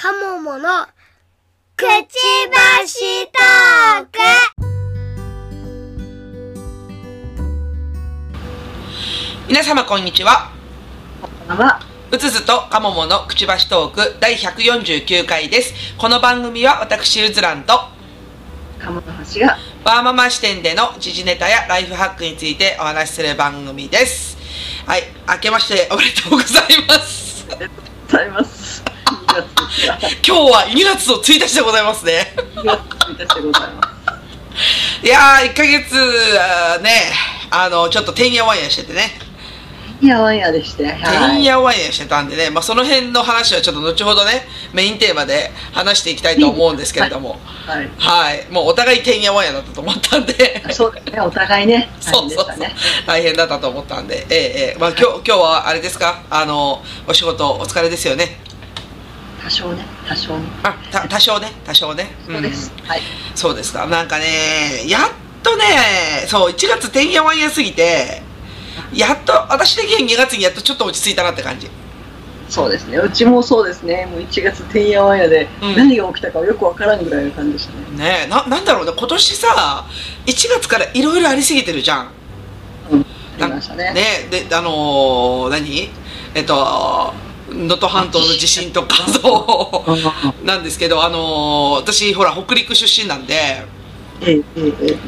カモモのくちばしトーク。皆様こんにちは。こんばんは。うつづとかもものくちばしトーク第149回です。この番組は私うずらんと鴨の橋が。ワーママ視点での時事ネタやライフハックについてお話しする番組です。はい明けましておめでとうございます。ありがとうございます。2月ですが、今日は2月の1日でございますね。2月1日でございまいやー1ヶ月ねあのちょっとてんやわんやしててね。す。いやわんやでして、てはい。んやわんやしてたんでね、まあ、その辺の話はちょっと後ほどねメインテーマで話していきたいと思うんですけれども、はい。はい、もうお互いてんやわんやだったと思ったんで。そうですね、お互いね、大そうそうそう。大変だったと思ったんで、ええええ。まあ、今日今日はあれですか？あのお仕事お疲れですよね多少ね、多少ね。あた多少ね多少ねそうです。はい。んそうですかなんかねやっとねそう1月てんやわんやすぎてやっと私的に2月にやっとちょっと落ち着いたなって感じそうですね、うちもそうですね、もう1月てんやわんやで、うん何が起きたかよくわからんぐらいの感じでしたね。ねえななんだろうね今年さ1月からいろいろありすぎてるじゃんうん。ありましたね。ねであのー何？えっと能登半島の地震とかそううんなんですけどあのー私ほら北陸出身なんで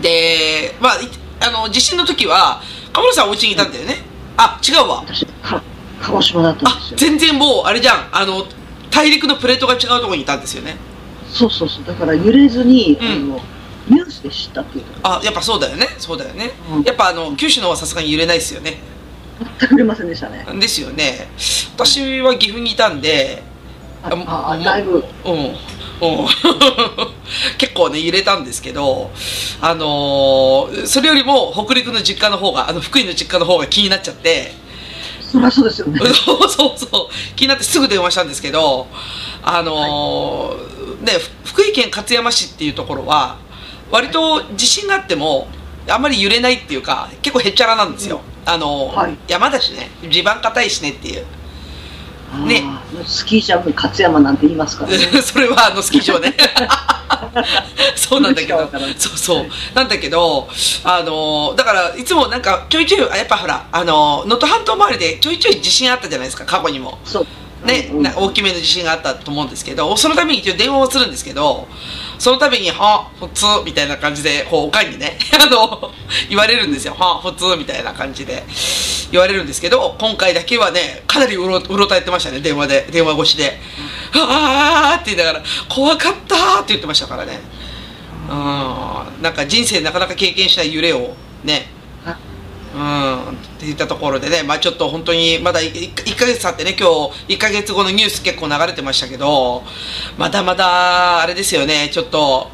でまあいあの地震の時はカ村さんお家にいたんだよね？あ違うわ。鹿児島だったんあですよ。全然もうあれじゃん。あの大陸のプレートが違うところにいたんですよね？そうそうそう、だから揺れずに、うん。あの、ニュースで知ったっていう。とあやっぱそうだよね。そうだよね、うん。やっぱあの九州の方はさすがに揺れないですよね全く揺れませんでしたね。ですよね。私は岐阜にいたんであもあ、もだいぶ、うんうん。結構ね揺れたんですけどあのーそれよりも北陸の実家の方があの福井の実家の方が気になっちゃって。そりゃそうですよね。そうそうそう。気になってすぐ電話したんですけどあのーねふ福井県勝山市っていうところは割と地震があってもあんまり揺れないっていうか結構へっちゃらなんですよ、あのーはい。山だしね。地盤硬いしねっていう。ね。スキージャンプ勝山なんて言いますからね。それはあのスキー場ね。そうなんだけど。そうそう、はいなんだけどあのだからいつもなんかちょいちょいあやっぱほらあの能登半島周りでちょいちょい地震あったじゃないですか過去にも。ね、うんうん。な大きめの地震があったと思うんですけどそのために一応電話をするんですけどその度に「は普通」みたいな感じでこうおかんにね あの言われるんですよ「は普通」みたいな感じで。言われるんですけど今回だけはねかなりうろうろたえてましたね。電話で電話越しで「あー」って言いながら「怖かった」って言ってましたからね。うん。なんか人生なかなか経験した揺れをねうんっていったところでね、まあちょっと本当にまだ 1, ヶ月経ってね、今日1ヶ月後のニュース結構流れてましたけど、まだまだあれですよね、ちょっと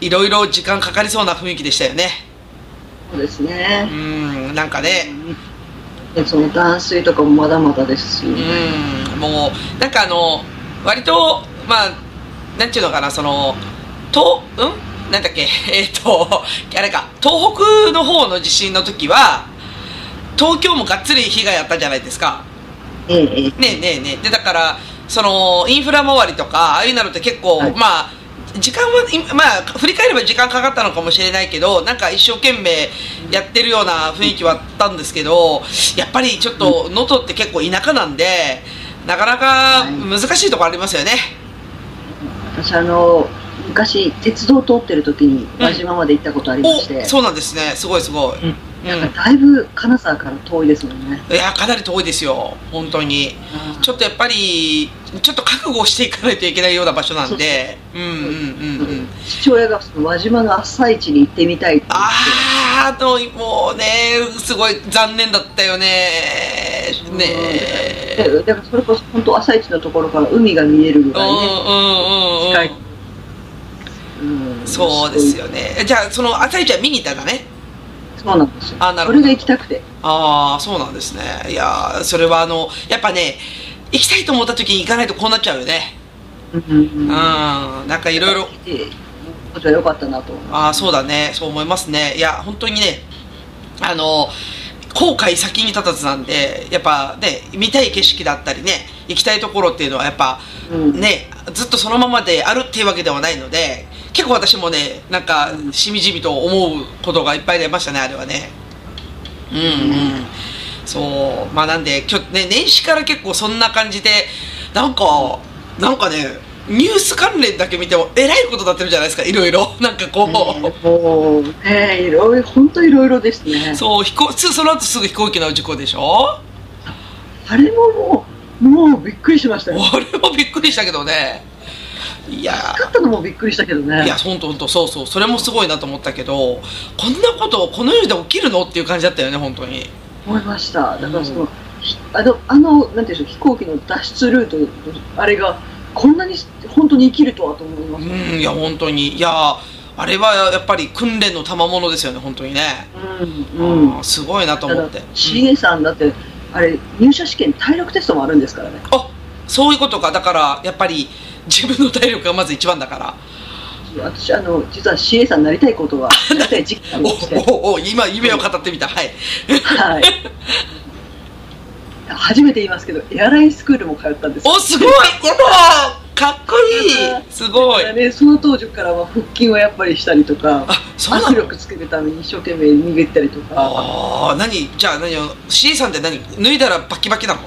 いろいろ時間かかりそうな雰囲気でしたよね。そうですうね。ん、なんかね、でその断水とかもまだまだですし。うん、もう、なんかあの、割と、まあ、なんていうのかな、その、と、うん？なんだっけ、えっ、と、あれか、東北の方の地震の時は、東京もがっつり被害あったじゃないですか。ええええねえねえねえ。でだからそのインフラ周りとかああいうのって結構、はい。まあ時間はいまあ振り返れば時間かかったのかもしれないけどなんか一生懸命やってるような雰囲気はあったんですけどやっぱりちょっと能登って結構田舎なんでなかなか難しいところありますよね、私あの昔鉄道通ってる時に輪島まで行ったことありまして、おそうなんですね。すごいすごい、うん。うん。なんかだいぶ金沢から遠いですもんね。いやかなり遠いですよ。本当に。ちょっとやっぱりちょっと覚悟をしていかないといけないような場所なんで。うんうんうんうん。父親がその輪島の朝市に行ってみたいって言って。あーあのもうねすごい残念だったよね。ねでだからそれこそ本当朝市のところから海が見えるぐらいね、うんうんうん。近いそうですよね。じゃあその朝市は見に行ったんだね。そうなんですよ。あなるほど。それが行きたくて。ああそうなんですね。いやーそれはあのやっぱね行きたいと思った時に行かないとこうなっちゃうよね。うんうんうん。なんかいろいろ。でことは良かったなとああそうだね。そう思いますね。いや本当にねあの後悔先に立たずなんでやっぱね見たい景色だったりね行きたいところっていうのはやっぱうん。ねずっとそのままであるっていうわけではないので結構私もねなんかうんしみじみと思うことがいっぱい出ましたねあれはね。うんうん。そう。まあなんで今日ね年始から結構そんな感じでなんかなんかねニュース関連だけ見てもえらいことになってるじゃないですかいろいろ。なんかこう、ねもうねいろいろ本当いろいろですね。そう飛行すその後すぐ飛行機の事故でしょ？あれももうもうびっくりしましたよ。俺もびっくりしたけどねいや。使ったのもびっくりしたけどね。いやほんとほんと。そうそう。それもすごいなと思ったけどこんなことこの世で起きるの？っていう感じだったよね本当に。思いました。だからその、うん。ひあのあのなんていうんでしょう飛行機の脱出ルートあれがこんなに本当に生きるとはと思いまうした、んいや本当に。いやあれはやっぱり訓練の賜物ですよね本当にね、うんうん。すごいなと思って、CA さんだってあれ入社試験体力テストもあるんですからね。あそういうことか。だからやっぱり自分の体力がまず一番だから。私あの実は CA さんになりたいことはなりたい時期がありおまして。おお今夢を語ってみた。はい。はい。初めて言いますけどエアラインスクールも通ったんですおすごい。かっこいい。すごい。ね、その当時からは腹筋をやっぱりしたりとかあそうなの？握力つけるために一生懸命逃げたりとか。ああ何？じゃあ何 C さんって何？脱いだらバキバキなの？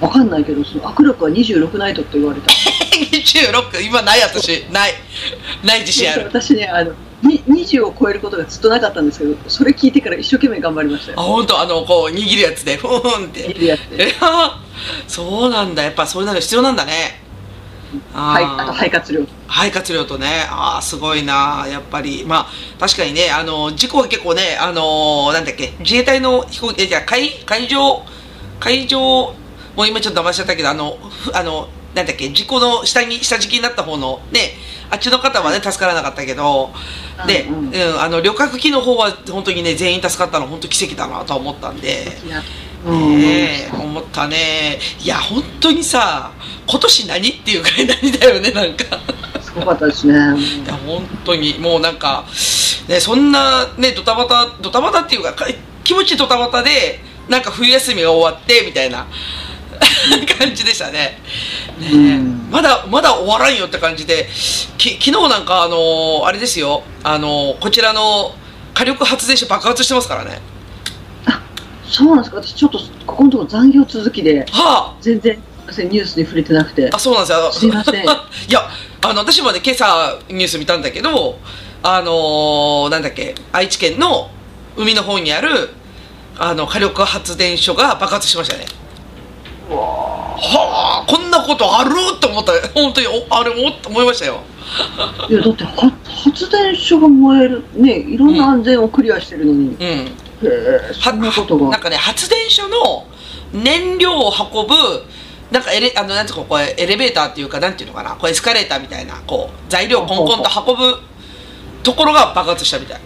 わかんないけどその握力は26ないとって言われた。26今ない私。ない。ない自信ある。私ねあのに20を超えることがずっとなかったんですけどそれ聞いてから一生懸命頑張りましたあよ本当？あのこう握るやつでふーんって。握るやつで。そうなんだ。やっぱそういうの必要なんだね。はいあとー肺活量。肺活量とね。ああすごいな。やっぱり。まあ確かにねあの事故は結構ねあのなんだっけ？自衛隊の飛行機えじゃあ海海上海上もう今ちょっと騙しちゃったけどあのふあのなんだっけ事故の下に下敷きになった方のねあっちの方はね助からなかったけどで、ううん。んあの旅客機の方は本当にね全員助かったの本当奇跡だなとは思ったんで。ねえ思ったね。いや本当にさ今年何っていうくらい何だよねなんか。すごかったですね。いや本当に。もうなんかねそんなねドタバタドタバタっていうかか気持ちドタバタでなんか冬休みが終わってみたいな 感じでしたね。ねまだまだ終わらんよって感じでき昨日なんかあのあれですよ。あのこちらの火力発電所爆発してますからね。そうなんですか。私ちょっとここのところ残業続きではあ。全然ニュースに触れてなくて。あそうなんですよ。すいません。いやあの私もね今朝ニュース見たんだけどあのーなんだっけ愛知県の海の方にあるあの火力発電所が爆発しましたねはあこんなことある？と思った。本当におあれも思いましたよ。いやだっては発電所が燃える。ねいろんな安全をクリアしてるのに、うん。へえそんなことが。なんかね発電所の燃料を運ぶなんかエレあのなんつうかこれエレベーターっていうかなんていうのかな？これエスカレーターみたいなこう材料をコンコンと運ぶところが爆発したみたい、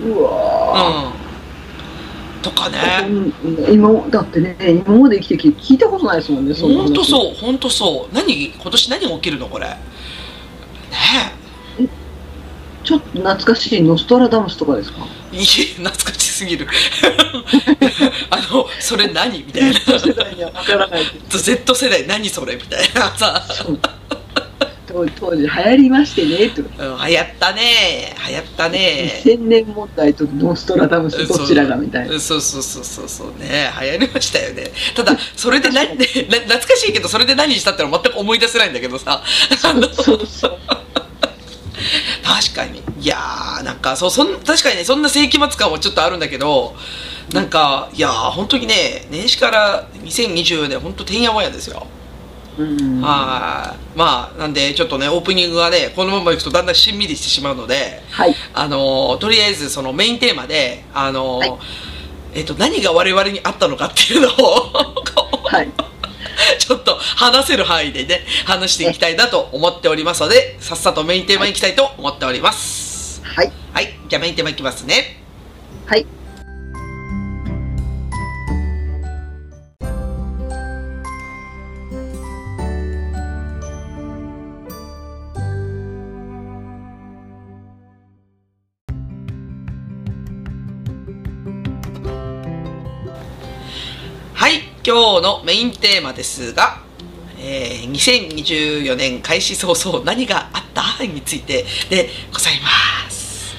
うわうん、とかね。今だってね今まで生きてきて聞いたことないですもんねそ本当そう本当そう。何今年何が起きるのこれ？ねちょっと懐かしいノストラダムスとかですか？えいい懐かしすぎる。あのそれ何？みたいな。世代には分からない Z 世代何それ？みたいなさ当当時流行りましてねと。うん流行ったね。流行ったね。2000年問題とノストラダムスどちらがみたいな。そう。そうそうそうそうね。流行りましたよね。ただ それで何 懐かしいけどそれで何したってのは全く思い出せないんだけどさ。そうそう 確かに。いやーなんかそうそん確かにねそんな世紀末感もちょっとあるんだけどなんかいやー本当にね年始から2024年本当てんやわんやですよ。うんはい。まあなんでちょっとねオープニングがねこのままいくとだんだんしんみりしてしまうのではい。あのーとりあえずそのメインテーマであのーはい。えっと何が我々にあったのかっていうのを はい。ちょっと話せる範囲でね話していきたいなと思っておりますのでさっさとメインテーマに行きたいと思っております。はい。はい。じゃあメインテーマいきますね。はい今日のメインテーマですが、えー、2024年開始早々何があったについてでございます。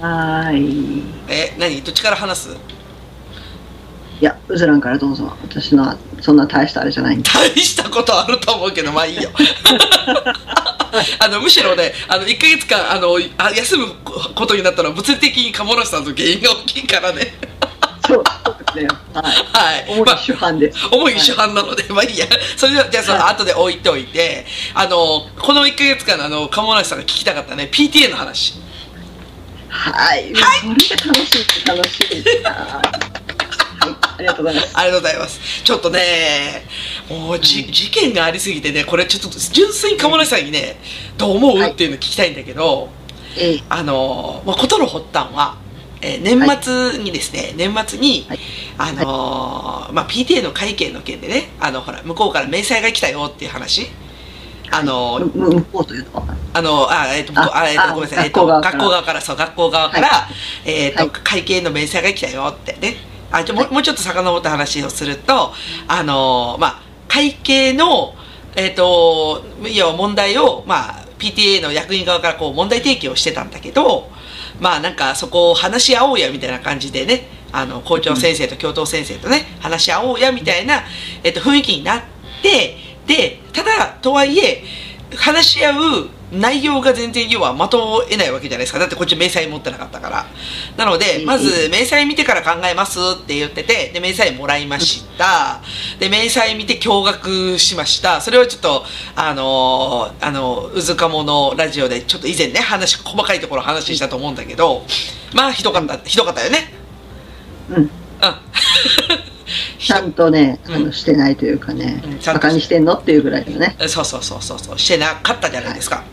はーい。え、何？どっちから話す？いや、うずらんからどうぞ。私のはそんな大したあれじゃない。大したことあると思うけど、まあいいよ。あの、むしろね、あの、1ヶ月間、あの、あ休むことになったのは物理的に鴨梨さんと原因が大きいからね。そうはい。はい。主犯です。主に主犯なので、まあいいや。それでは、じゃあその後で置いておいて、あの、この1ヶ月間のあの、鴨梨さんが聞きたかったね、PTA の話。はい。それが楽しい、楽しい。はい。ありがとうございます。ありがとうございます。ちょっとね、もうじ、事件がありすぎてね、これちょっと純粋に鴨梨さんにね、どう思う、はいっていうの聞きたいんだけど、ええあの、まあ、ことの発端は、えー年末にですね、年末に、はい。あのーまあ、PTA の会計の件でね、あの、ほら、向こうから明細が来たよっていう話。あのーむ向こうというのは。あの、あ、えっ、と、ああえっ、と、あごめんなさい、えっ、と、学校側から。そう、学校側から、はえっ、と、はい。会計の明細が来たよってね。あ、じゃあもう、もうちょっと遡った話をすると、あのーまあ、会計の、えっ、と、要は問題を、まあ、PTA の役員側からこう問題提起をしてたんだけど、まあなんかそこを話し合おうやみたいな感じでね、あの校長先生と教頭先生とね、話し合おうやみたいな、えっと、雰囲気になって、で、ただ、とはいえ、話し合う内容が全然要は的を得ないわけじゃないですか。だってこっち明細持ってなかったから。なので、うんまず明細見てから考えますって言ってて、で、明細もらいました。で、明細見て驚愕しました。それをちょっと、あのーあの、うずかものラジオでちょっと以前ね、話、細かいところ話したと思うんだけど、まあ、ひどかった、ひどかったよね。うん。うん。ちゃんとね、うんあの、してないというかねうんバカにしてんのっていうぐらいのね。そうそうそうそうそうしてなかったじゃないですか。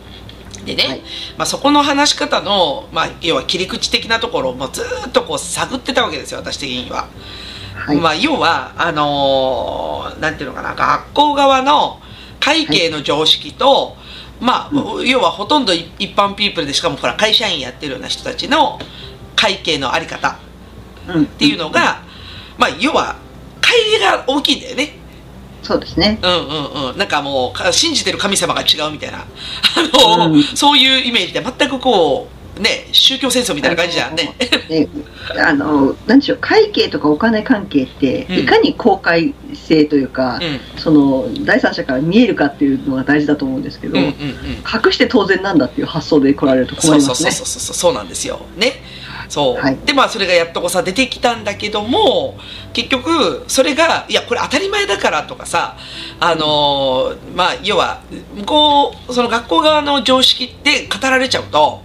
でね、はいまあ、そこの話し方の、まあ、要は切り口的なところをもうずーっとこう探ってたわけですよ私的には。はい。まあ、要はあのーなんていうのかな学校側の会計の常識と、まあ、要はほとんど一一般ピープルでしかもほら会社員やってるような人たちの会計のあり方うん。っっていうのが、まあ要は乖離が大きいんだよね。そうですね。うんうんうん。なんかもうか信じてる神様が違うみたいな。あの、うんそういうイメージで全くこう、ね、宗教戦争みたいな感じじゃんね。ね、あの、なんでしょう、会計とかお金関係って、うんいかに公開性というか、うん。その、第三者から見えるかっていうのが大事だと思うんですけど、うんうんうん。隠して当然なんだっていう発想で来られると困そうそうりますね。そうそうそうそうなんですよ。ね。そう、はい。でまあそれがやっとこさ出てきたんだけども結局それがいやこれ当たり前だからとかさあのーまあ要は向こうその学校側の常識って語られちゃうと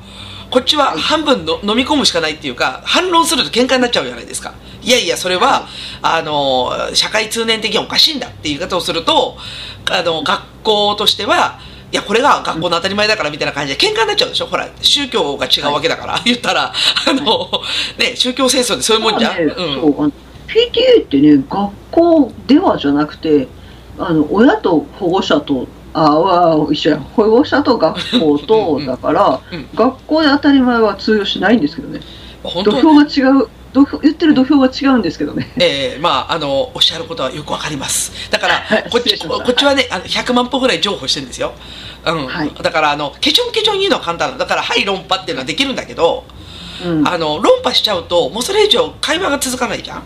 こっちは半分の、飲み込むしかないっていうか反論すると喧嘩になっちゃうじゃないですか。いやいやそれは、あのー社会通念的におかしいんだっていう言い方をするとあの学校としてはいやこれが学校の当たり前だからみたいな感じで喧嘩になっちゃうでしょ？ほら宗教が違うわけだから、言ったらあの、ね宗教戦争でそういうもんじゃん、ねうん。PTA ってね、学校ではじゃなくて、あの親と保護者と、あは一緒や、保護者と学校と、うんだから、うん。学校で当たり前は通用しないんですけどね。本当土俵が違う、土俵言ってる土俵が違うんですけどね。えーまああのおっしゃることはよくわかります。だからはいこっちこっちはねあの100万歩ぐらい譲歩してるんですよ、うん。はい。だからあのケチョンケチョン言うのは簡単なのだ。から「はい論破」っていうのはできるんだけど、うん。あの論破しちゃうともうそれ以上会話が続かないじゃん。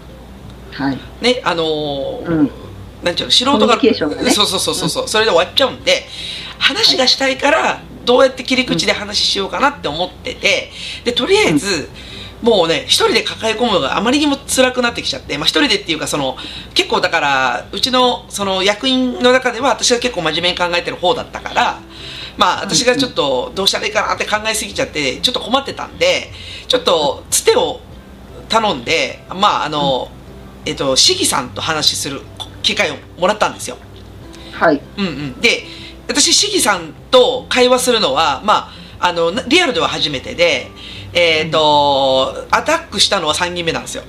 はい。ねあのーうん。なんていうの素人ががね。そうそうそうそうそう、それで終わっちゃうんで話がしたいからどうやって切り口で話しようかなって思っててでとりあえず、もうね一人で抱え込むのがあまりにも辛くなってきちゃって、まあ、一人でっていうかその結構だからうちのその役員の中では私は結構真面目に考えてる方だったからまあ私がちょっとどうしたらいいかなって考えすぎちゃってちょっと困ってたんでちょっとつてを頼んでまああの、えっと市議さんと話しする機会をもらったんですよ。はい。うんうん、で私市議さんと会話するのはまああのなリアルでは初めてで、えっとアタックしたのは3人目なんですよ。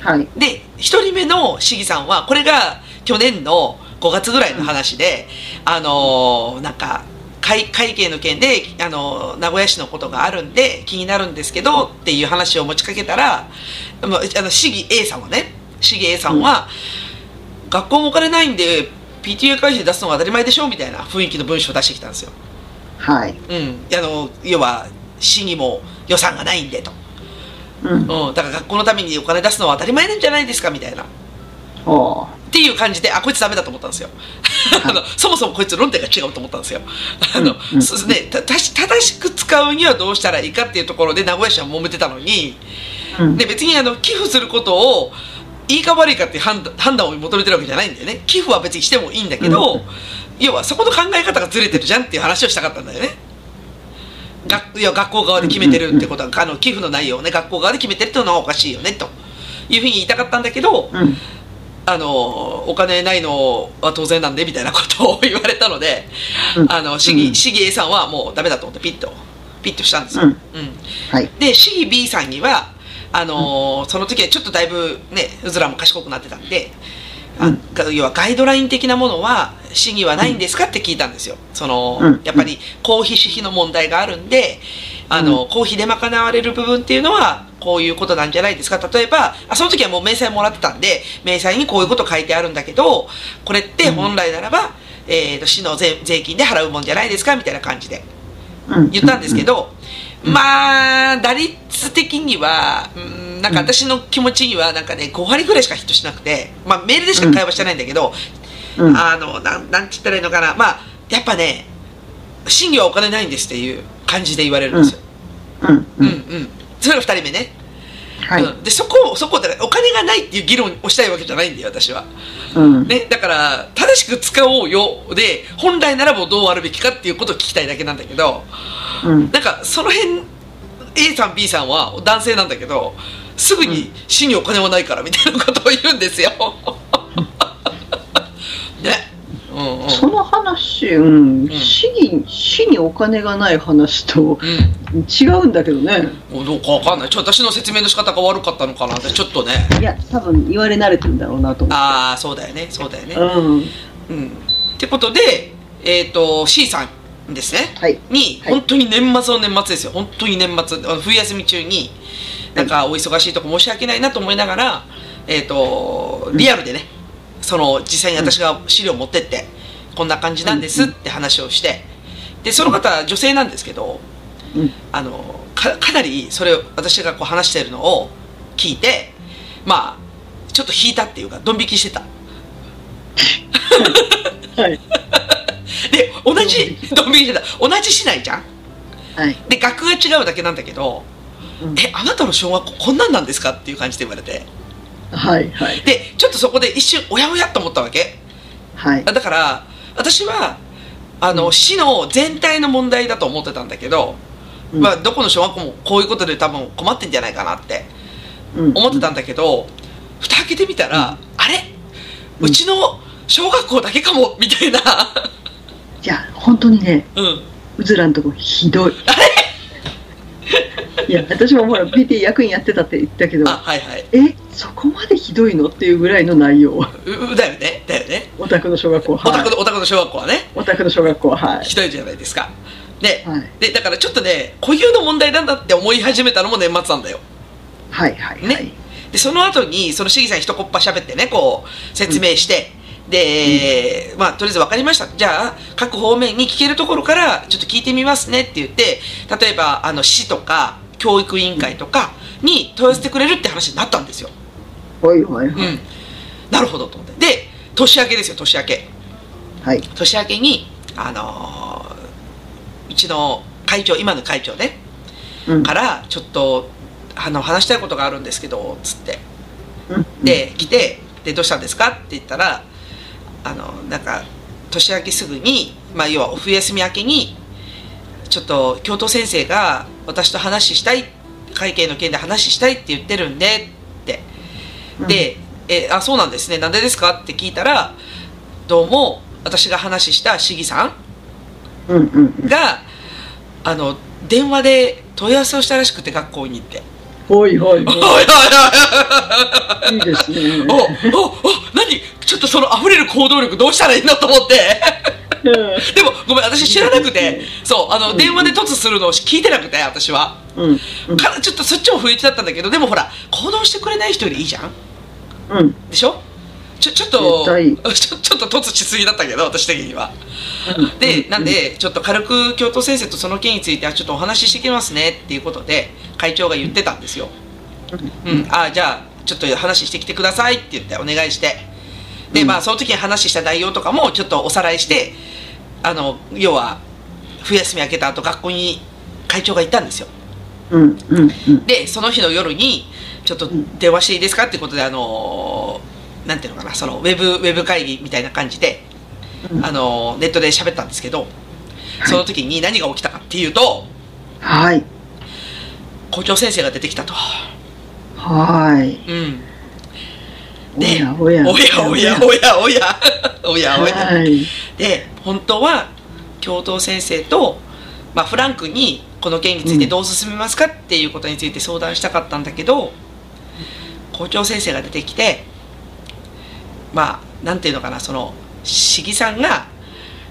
はい。で1人目の市議さんはこれが去年の5月ぐらいの話で、あのーなんか会会計の件で、あのー名古屋市のことがあるんで気になるんですけどっていう話を持ちかけたら、まあ、あの市議 A さんはね市議 A さんは、学校もお金ないんで PTA 会費で出すのが当たり前でしょみたいな雰囲気の文章を出してきたんですよ。はい。うん、あの要は市にも予算がないんでと、うん。うん、だから学校のためにお金出すのは当たり前なんじゃないですかみたいな。っていう感じであこいつダメだと思ったんですよ。あのそもそもこいつ論点が違うと思ったんですよ。あの、うんたたし正しく使うにはどうしたらいいかっていうところで名古屋市は揉めてたのにうん。で別にあの寄付することをいいか悪いかっていう判断判断を求めてるわけじゃないんだよね。寄付は別にしてもいいんだけど、うん。要はそこの考え方がずれてるじゃんっていう話をしたかったんだよねがいや学校側で決めてるってことは、あの寄付の内容をね学校側で決めてるっていうのはおかしいよねというふうに言いたかったんだけど、うん。あのお金ないのは当然なんでみたいなことを言われたので、うん。あの市議市議 A さんはもうダメだと思ってピッとピッとしたんですよ、うん。うん。はい。で市議 B さんにはあのーその時はちょっとだいぶねうずらも賢くなってたんで、あ要はガイドライン的なものは市議はないんですかって聞いたんですよ。その、うん。やっぱり公費私費の問題があるんであの、公費で賄われる部分っていうのはこういうことなんじゃないですか。例えばあその時はもう明細もらってたんで明細にこういうこと書いてあるんだけどこれって本来ならば、えーと市の税税金で払うもんじゃないですか？みたいな感じで。うん。言ったんですけど、まあ打率的にはうんなんか私の気持ちにはなんかね5割ぐらいしかヒットしなくて、まあ、メールでしか会話してないんだけど、うん。うん。あのなんなんて言ったらいいのかなまあやっぱね審議はお金ないんですっていう感じで言われるんですよ、うん。ううんん。うんそれが2人目ね、はい。うん、でそこをそこだからお金がないっていう議論をしたいわけじゃないんだよ私はうん。ね、だから正しく使おうよで本来ならばどうあるべきかっていうことを聞きたいだけなんだけどうん。なんかその辺 A さん B さんは男性なんだけどすぐに死にお金はないからみたいなことを言うんですよ。ね。うんうん。その話、うんん、市に、市にお金がない話とうん違うんだけどね。もうどうかわかんない。ちょっと私の説明の仕方が悪かったのかなってちょっとね。いや、多分言われ慣れてるんだろうなと思って。ああそうだよねそうだよね。うん。うん。ってことでえっ、と C さんですね。はい。に、はい本当に年末の年末ですよ本当に年末あの冬休み中になんかお忙しいとこ申し訳ないなと思いながら、えっ、とリアルでねその実際に私が資料を持ってって、こんな感じなんですって話をしてでその方女性なんですけどうん。あのかかなりそれを私がこう話してるのを聞いてまあちょっと引いたっていうかドン引きしてたはい。で同じドン引きしてた同じ市内じゃんはい。で学が違うだけなんだけどうんえあなたの小学校こんなんなんですかっていう感じで言われてはい。はい。でちょっとそこで一瞬おやおやと思ったわけはい。だから私はあの、市の全体の問題だと思ってたんだけど、うんまあ、どこの小学校もこういうことで多分困ってんじゃないかなって思ってたんだけど、蓋開けてみたら、あれうんうちの小学校だけかもみたいな、いや、本当にね、うん、うずらんとこひどい。いや、私もほら、PT 役員やってたって言ったけど、あはいはいえ、そこまでひどいのっていうぐらいの内容。ううだよねだよねお宅の小学校、お宅はい。のお宅の小学校はねお宅の小学校、はい。ひどいじゃないですかで,、はい。でだからちょっとね固有の問題なんだって思い始めたのも年末なんだよはい、はい、はい。ねでその後にその市議さん一こっぱ喋ってねこう説明して、で、まあとりあえず分かりましたじゃあ各方面に聞けるところからちょっと聞いてみますねって言って例えばあの市とか教育委員会とかに問い合わせてくれるって話になったんですよ、はい、はい、はい。うん、なるほどと思って。で年明けですよ年明け。はい。年明けにあのーうちの会長今の会長ねうん。からちょっとあの話したいことがあるんですけどつって。うん、で来てでどうしたんですかって言ったらあのなんか年明けすぐに、まあ、要はお冬休み明けにちょっと教頭先生が私と話したい会計の件で話したいって言ってるんでってうん、で「えあそうなんですねなんでですか?」って聞いたらどうも私が話した市議さんうん、うん、うん。があの電話で問い合わせをしたらしくて学校に行って。ほい おいおいおいおいい。いいですね。おおお何？ちょっとその溢れる行動力どうしたらいいのと思ってうんでもごめん私知らなくて。そうあのうん。電話で突するのを聞いてなくて私は。うん、うん、かちょっとそっちも不意打ちだったんだけどでもほら行動してくれない人よりいいじゃん。うん、でしょ？ちょちょっと絶 ちょちょっと突しすぎだったけど私的には。うん。で、うん。なんでちょっと軽く教頭先生とその件についてはちょっとお話ししてきますねっていうことで会長が言ってたんですよ。うん、あじゃあちょっと話してきてくださいって言ってお願いしてで、うん。まあその時に話した内容とかもちょっとおさらいしてあの要は冬休み明けた後学校に会長が行ったんですよ。うんうんうん。でその日の夜にちょっとん。電話していいですかってことであのーなんていうのかなそのウェブウェブ会議みたいな感じで、うん。あのーネットで喋ったんですけどその時に何が起きたかっていうとはい。校長先生が出てきたと。はい。うん。おでやおや。おやおやおや。おやおや。おやはい。で本当は教頭先生と、まあ、フランクにこの件についてどう進めますかっていうことについて相談したかったんだけど、校長先生が出てきてまあなんていうのかなその市議さんが、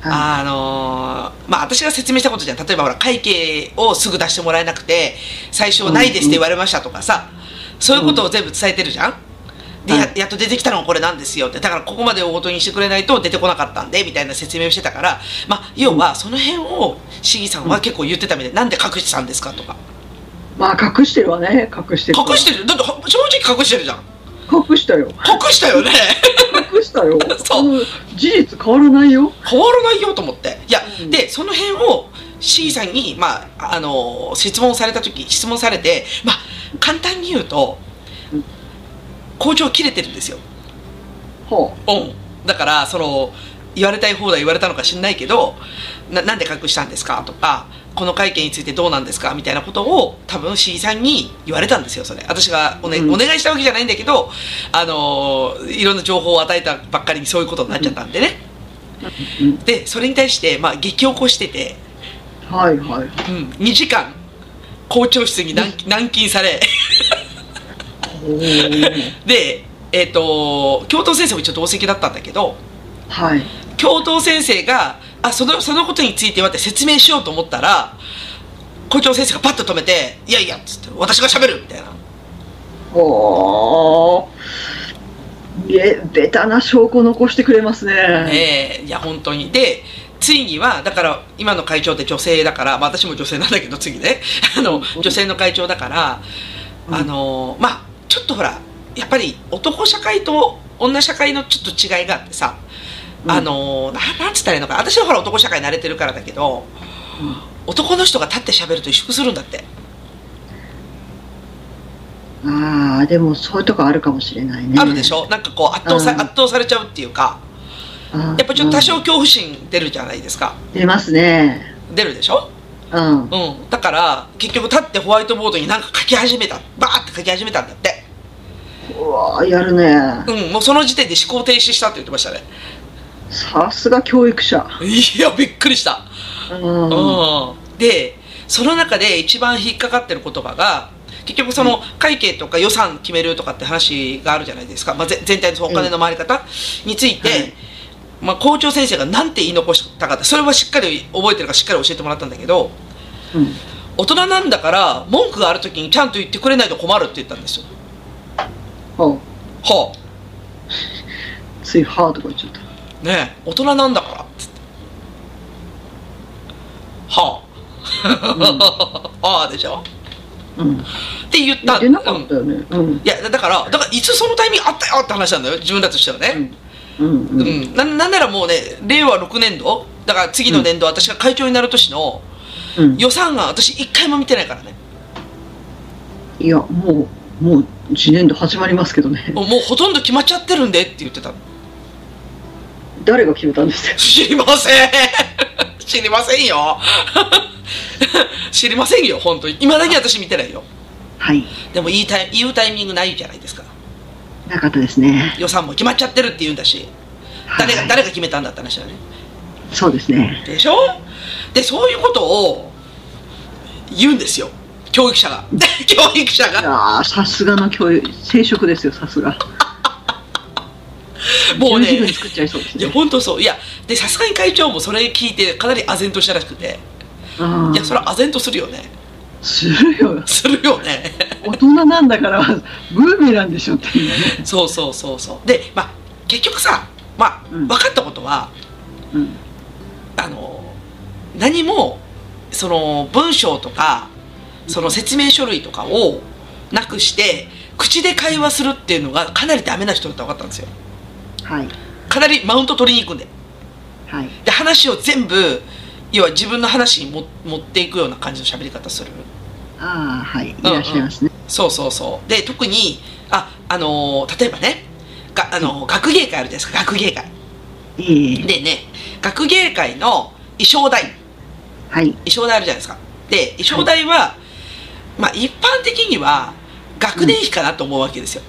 はあのーまあ私が説明したことじゃん例えばほら会計をすぐ出してもらえなくて最初ないですって言われましたとかさ、そういうことを全部伝えてるじゃん。でやはいやっと出てきたのがこれなんですよって。だからここまで大ごとにしてくれないと出てこなかったんでみたいな説明をしてたから、まあ、要はその辺を市議さんは結構言ってたみたいでなんで隠してたんですかとか。まあ隠してるわね。隠してる隠してる？だってほ正直隠してるじゃん。隠したよ。隠したよね。隠したよ。そう。事実変わらないよ。変わらないよと思って。いや、うん。でその辺を C さんに、まあ、あの質問された時質問されて、まあ、簡単に言うとうん校長切れてるんですよ、はう。ん、だからその言われたい放題言われたのか知んないけどななんで隠したんですか？とかこの会見についてどうなんですか？みたいなことを多分 C さんに言われたんですよそれ。私がお,、ねうん。お願いしたわけじゃないんだけどあのいろんな情報を与えたばっかりにそういうことになっちゃったんでね、あ、うん、でそれに対して、まあ、激起こしてて、はいはい。うん、2時間校長室に軟軟禁され。おーでえっ、と教頭先生も一応同席だったんだけどはい。教頭先生があそのそのことについてはって説明しようと思ったら校長先生がパッと止めて「いやいや」っつって「私がしゃべる」みたいな。おー。えベタな証拠残してくれますね。ええいや本当に。でついにはだから今の会長って女性だから、まあ、私も女性なんだけど次ね。あの女性の会長だからあのまあちょっとほらやっぱり男社会と女社会のちょっと違いがあってさ、うん。あのななんつったらいいのか私はほら男社会慣れてるからだけど男の人が立って喋ると萎縮するんだって。ああでもそういうとこあるかもしれないね。あるでしょ？なんかこう圧倒さうん。圧倒されちゃうっていうかやっぱちょっと多少恐怖心出るじゃないですか。うん出ますね。出るでしょ？うん。うん。だから結局立ってホワイトボードになんか書き始めた。バーって書き始めたんだってうわーやるね。うんもうその時点で思考停止したって言ってましたね。さすが教育者。いやびっくりした。うん。うん。でその中で一番引っかかってる言葉が結局その会計とか予算決めるとかって話があるじゃないですか、まあ、ぜ全体のお金の回り方について、はい。まあ、校長先生が何て言い残したかってそれはしっかり覚えてるからしっかり教えてもらったんだけどうん。大人なんだから文句がある時にちゃんと言ってくれないと困るって言ったんですよははあ。ついはあとか言っちゃった。あねえ大人なんだから。っつってはあ、ああでしょ？うん。って言った。出なかうんったよね。うん。いやだからだからいつそのタイミングあったよって話なんだよ自分たちとしてはね、うん。うんううん。んななんならもうね令和6年度？だから次の年度、私が会長になる年のうん。予算が私一回も見てないからね。いやもうもう1年度始まりますけどね。もうほとんど決まっちゃってるんでって言ってたの。誰が決めたんです？か 知りません。知りませんよ。知りませんよ本当に。いまだに私見てないよ。はい。でも言いたい言うタイミングないじゃないですか。なかったですね。予算も決まっちゃってるって言うんだし。誰がはい誰が決めたんだって話だね。そうですね。でしょ？でそういうことを言うんですよ教育者が。教育者いがさすがの教育生殖ですよさすが。もうね。作っちゃいそうですいやね本当そう。いやでさすがに会長もそれ聞いてかなり唖然としたらしくて。あいやそれは唖然とするよね。するよ。するよね。大人なんだからブーメランでしょっていうね。そうそうそうそう。でまあ結局さまあ、うん。分かったことはうん。あの何もその文章とかその説明書類とかをなくして口で会話するっていうのがかなりダメな人だって分かったんですよ。はい。かなりマウント取りに行くんで。はい。で話を全部要は自分の話にも持っていくような感じの喋り方する。ああはい。いらっしゃいますね、そうそうそう。で特にああのー例えばねがあのー学芸会あるじゃないですか。学芸会。ええ。でね学芸会の衣装代。はい。衣装代あるじゃないですか。で衣装代は、まあ一般的には学年費かなと思うわけですよ、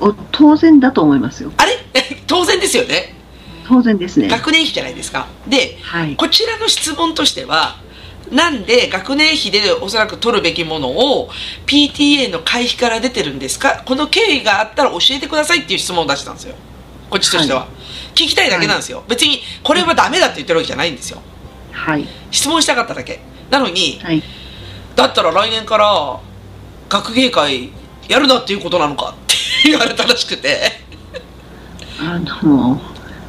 お当然だと思いますよ。あれ？当然ですよね。当然ですね。学年費じゃないですか。ではい。こちらの質問としてはなんで学年費でおそらく取るべきものを PTA の会費から出てるんですか？この経緯があったら教えてくださいっていう質問を出したんですよ。こっちとしては、は聞きたいだけなんですよ、別にこれはダメだって言ってるわけじゃないんですよ。はい。質問したかっただけ。なのにはいだったら来年から学芸会やるなっていうことなのかって言われたらしくて。あの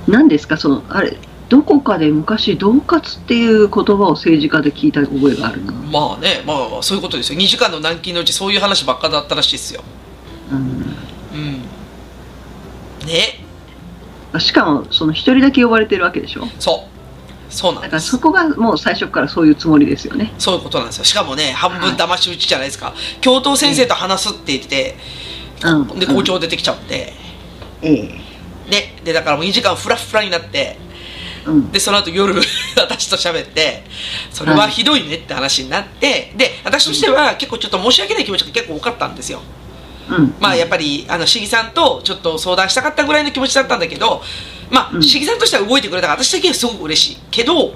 何ですかそのあれどこかで昔恫喝っていう言葉を政治家で聞いた覚えがあるな、まあねまあそういうことですよ。2時間の軟禁のうちそういう話ばっかだったらしいですよ。うん、うん。ね。しかもその一人だけ呼ばれてるわけでしょ？そうそうなんです。だからそこがもう最初からそういうつもりですよね。そういうことなんですよ。しかもね半分騙し討ちじゃないですか、教頭先生と話すって言ってて、うん。で校長出てきちゃって、ええ。ね。でだからもう2時間フラフラになって。うん。でその後夜 私と喋ってそれはひどいねって話になってで私としては結構ちょっと申し訳ない気持ちが結構多かったんですよ。うん。まあやっぱりあの市議さんとちょっと相談したかったぐらいの気持ちだったんだけどまあうん。市議さんとしては動いてくれたから私的にはすごく嬉しいけど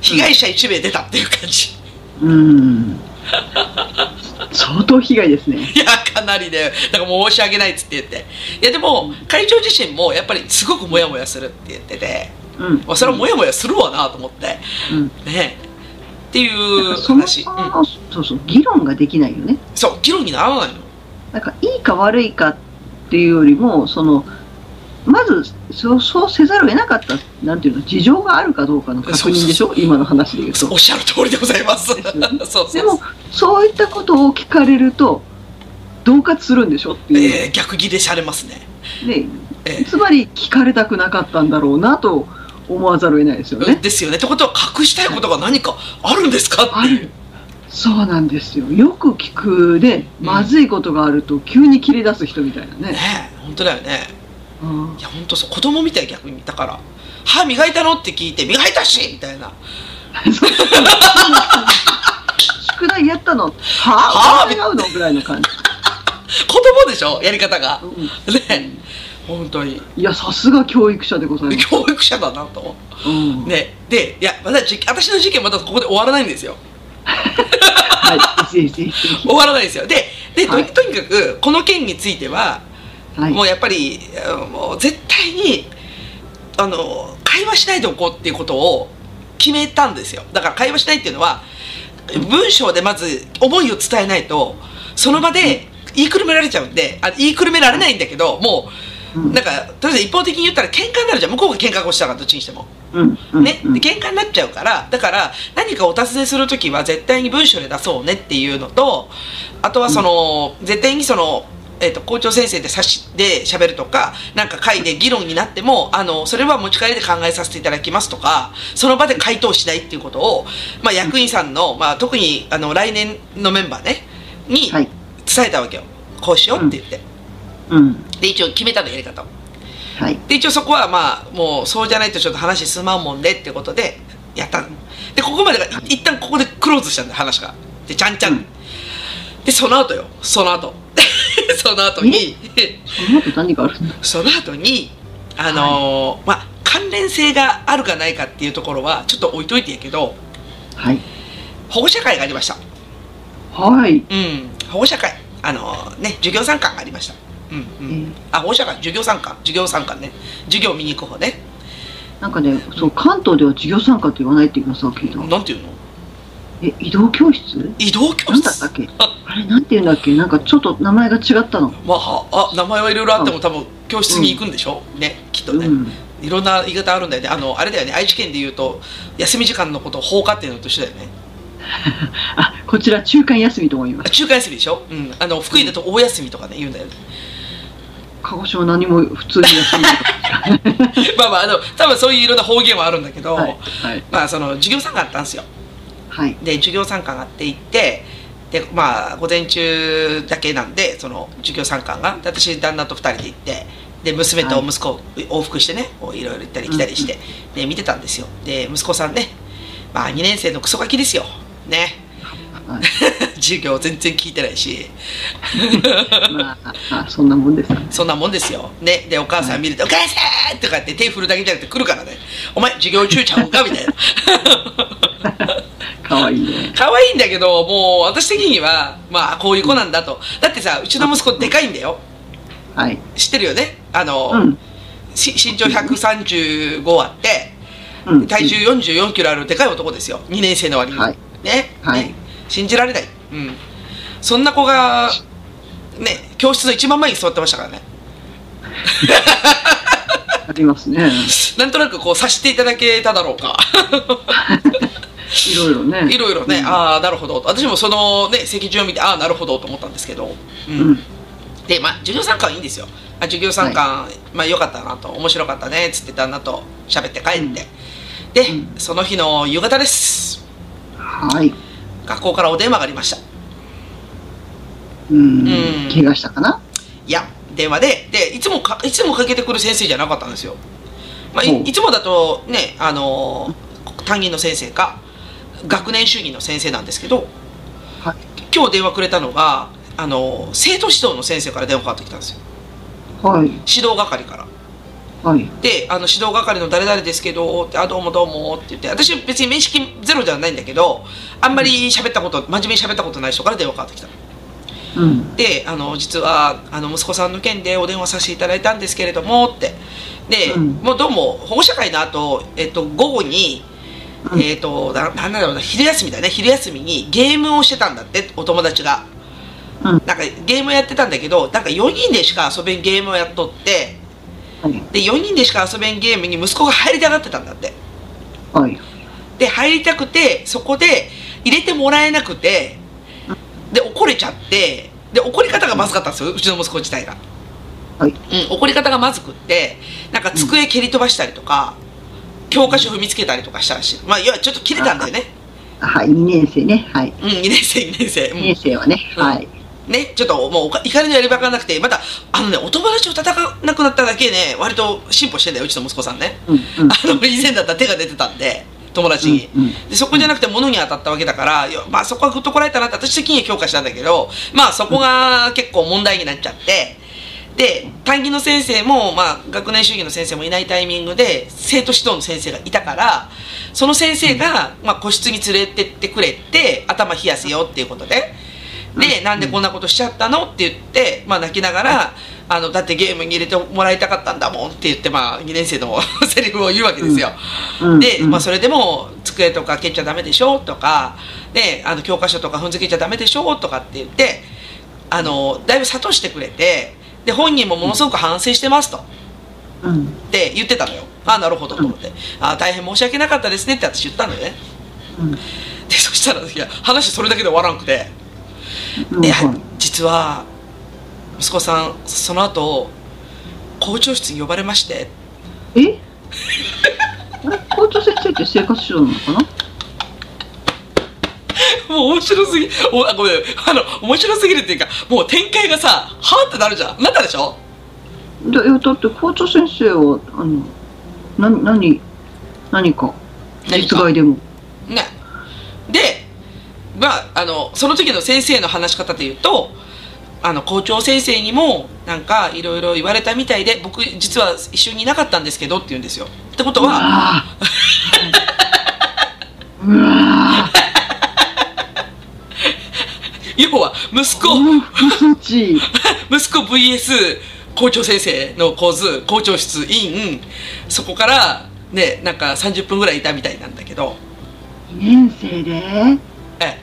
被害者1名出たっていう感じ。うん。相当被害ですね。いやかなりねだから申し訳ないっつって言って。いやでも会長自身もやっぱりすごくモヤモヤするって言ってて、うん。まあ、それはモヤモヤするわなと思って。うん。ね。っていう話、うん、そうそう議論ができないよね。そう議論にならないの。なんかいいか悪いかっていうよりもそのまずそうそうせざるを得なかったなんていうの事情があるかどうかの確認でしょ？今の話で言うと。おっしゃる通りでございます。そうでもそういったことを聞かれると恫喝するんでしょっていう、えー逆ギレされますね。ねええつまり聞かれたくなかったんだろうなと思わざるを得ないですよね。ですよね。ってことは隠したいことが何かあるんですかってあいう。る。そうなんですよ。よく聞くでまずいことがあると急に切り出す人みたいなね。ねえ本当だよねうん。いや本当そう子供みたい逆に。だから歯磨いたの？って聞いて磨いたし！みたいな。宿題やったの？ははあ違うのぐらいの感じ。子供でしょ？やり方が。うんね。本当に。いやさすが教育者でございます。教育者だなと。うん。ね。でいやまだじ私の事件まだここで終わらないんですよ。はい。終わらないですよ。でで、とはい。とにかくこの件についてははい。もうやっぱりもう絶対にあの会話しないでおこうっていうことを決めたんですよ。だから会話しないっていうのは文章でまず思いを伝えないとその場で言いくるめられちゃうんであ言いくるめられないんだけどもううん。なんかとりあえず一方的に言ったら喧嘩になるじゃん。向こうが喧嘩をしたからどっちにしても。ね、喧嘩になっちゃうからだから何かお尋ねする時は絶対に文章で出そうねっていうのとあとはその、絶対にその、えー、と校長先生で差しで喋るとかなんか会で議論になってもあのそれは持ち帰りで考えさせていただきますとかその場で回答しないっていうことを、まあ、役員さんの、まあ、特にあの来年のメンバーねにはい。伝えたわけよ。こうしようって言って、うん。で一応決めたのやり方。を。はい。で一応そこはまあもうそうじゃないとちょっと話進まんもんでってことでやったの。でここまでがい一旦ここでクローズしたんだよ話が。でちゃんちゃん、うんでその後よ。その後。その後に。その後何があるんだその後にあのーまあ関連性があるかないかっていうところはちょっと置いといてやけどはい。保護者会がありました。はい。うん。保護者会。あのーね授業参観がありました。うんうん、あ保護者会。授業参観。授業参観ね。授業見に行く方ね。なんかねそう関東では授業参加って言わないっていうのさ聞いたなんていうの？え移動教室？移動教室？だっけ？あれなんて言うんだっけ？なんかちょっと名前が違ったの。まあ、あ名前はいろいろあっても多分教室に行くんでしょ、ねきっとね、うん。いろんな言い方あるんだよね。あのあれだよね。愛知県で言うと休み時間のことを放課っていうのと一緒だよね。あこちら中間休みと思います。中間休みでしょ、うん、あの福井だと大休みとかね言うんだよね。鹿児島何も普通に休みとか。まあまああの多分そういういろんな方言はあるんだけど、はいはい。まあその授業参観あったんですよはい。で授業参観があって行ってでまあ午前中だけなんでその授業参観がで私旦那と2人で行ってで娘と息子往復してねいろいろ行ったり来たりして、で見てたんですよ。で息子さんねまあ2年生のクソガキですよ。ね。はい。授業全然聞いてないし。まああそんなもんですよね。そんなもんですよ。ね。で、お母さん見ると、お母さん！とかって手振るだけじゃなくて来るからね。お前、授業中ちゃうんか？みたいな。かわいいね可愛いんだけど、もう私的には、まあ、こういう子なんだと。だってさ、うちの息子でかいんだよ。はい知ってるよね？あの、うんし身長135あって、うん体重44キロあるでかい男ですよ。2年生の割に。はいね？はいね信じられない。うん。そんな子が、ね、教室の一番前に座ってましたからね。ありますね なんとなくこうさしていただけただろうか。いろいろねいろいろね、うんああ、なるほど。私もそのね、席順を見て、ああ、なるほどと思ったんですけど。うん。うんで、まあ、授業参観はいいんですよ。あ授業参観、まあ、良かったなと、面白かったね、つって旦那と喋って帰って。で、うんその日の夕方です。はい学校からお電話がありました。うんうん怪我したかな？いや、電話で、で、いつもか、いつもかけてくる先生じゃなかったんですよ。まあ、いつもだとね、あのー担任の先生か、学年主任の先生なんですけど、はい今日電話くれたのが、あのー生徒指導の先生から電話かかってきたんですよ。はい指導係から。はいで、あの、指導係の誰々ですけど、ってあ、どうもどうもって言って、私別に面識ゼロじゃないんだけど、あんまり喋ったこと、真面目に喋ったことない人から電話かかってきた。うんで、あの、実は、あの、息子さんの件でお電話させていただいたんですけれども、って。で、うんもうどうも、保護者会の後、えっと、午後に、うん えっと、ななんだろうな、昼休みだね、昼休みにゲームをしてたんだって、お友達が。うんなんかゲームやってたんだけど、なんか4人でしか遊べんゲームをやっとって、はいで、4人でしか遊べんゲームに息子が入りたがってたんだって。はいで、入りたくて、そこで入れてもらえなくて、で、怒れちゃって、で、怒り方がまずかったんですよ、うちの息子自体が。はいうん、怒り方がまずくって、なんか机蹴り飛ばしたりとか、教科書踏みつけたりとかしたらしい。まあ、いや、ちょっと切れたんだよね。はい2年生ねはいうん、2年生、2年生。2年生はねうんはいね、ちょっともう怒りのやり場がなくて、また、あのね、お友達を叩かなくなっただけね、割と進歩してんだよ、うちの息子さんね。うんうんあの、以前だったら手が出てたんで、友達に。うんうんでそこじゃなくて物に当たったわけだから、まあそこはグッとこらえたなって私的には評価したんだけど、まあそこが結構問題になっちゃって、で、担任の先生も、まあ学年主義の先生もいないタイミングで、生徒指導の先生がいたから、その先生が、まあ個室に連れてってくれて、頭冷やすよっていうことで、で、なんでこんなことしちゃったのって言って、まあ泣きながら、あの、だってゲームに入れてもらいたかったんだもんって言って、まあ2年生のセリフを言うわけですよ。うん。で、うん。まあ、それでも机とか蹴っちゃダメでしょとか、で、あの教科書とか踏んづけちゃダメでしょとかって言ってあのだいぶ諭してくれてで本人もものすごく反省してますと。うん。って言ってたのよ。ああ、なるほど。と思って。ああ、大変申し訳なかったですねって私言ったのよ。ね。うん。で、そしたら、いや、話それだけで終わらんくて、うん。はい、実は、息子さん、その後、校長室に呼ばれまして、え？校長先生って生活指導なのかな？もう面白すぎ、おあごめん、あの、面白すぎるっていうか、もう展開がさ、はぁってなるじゃん。なったでしょ？だだって校長先生はあのな何何か？何か？実害でも？ね。で、まあ、あの、その時の先生の話し方で言うと、あの、校長先生にも、なんか、いろいろ言われたみたいで、僕、実は一緒にいなかったんですけどって言うんですよ。ってことは、うわ 要は、息子、息子 VS 校長先生の構図、校長室 in、そこから、ね、なんか30分ぐらいいたみたいなんだけど、2年生で？ええ。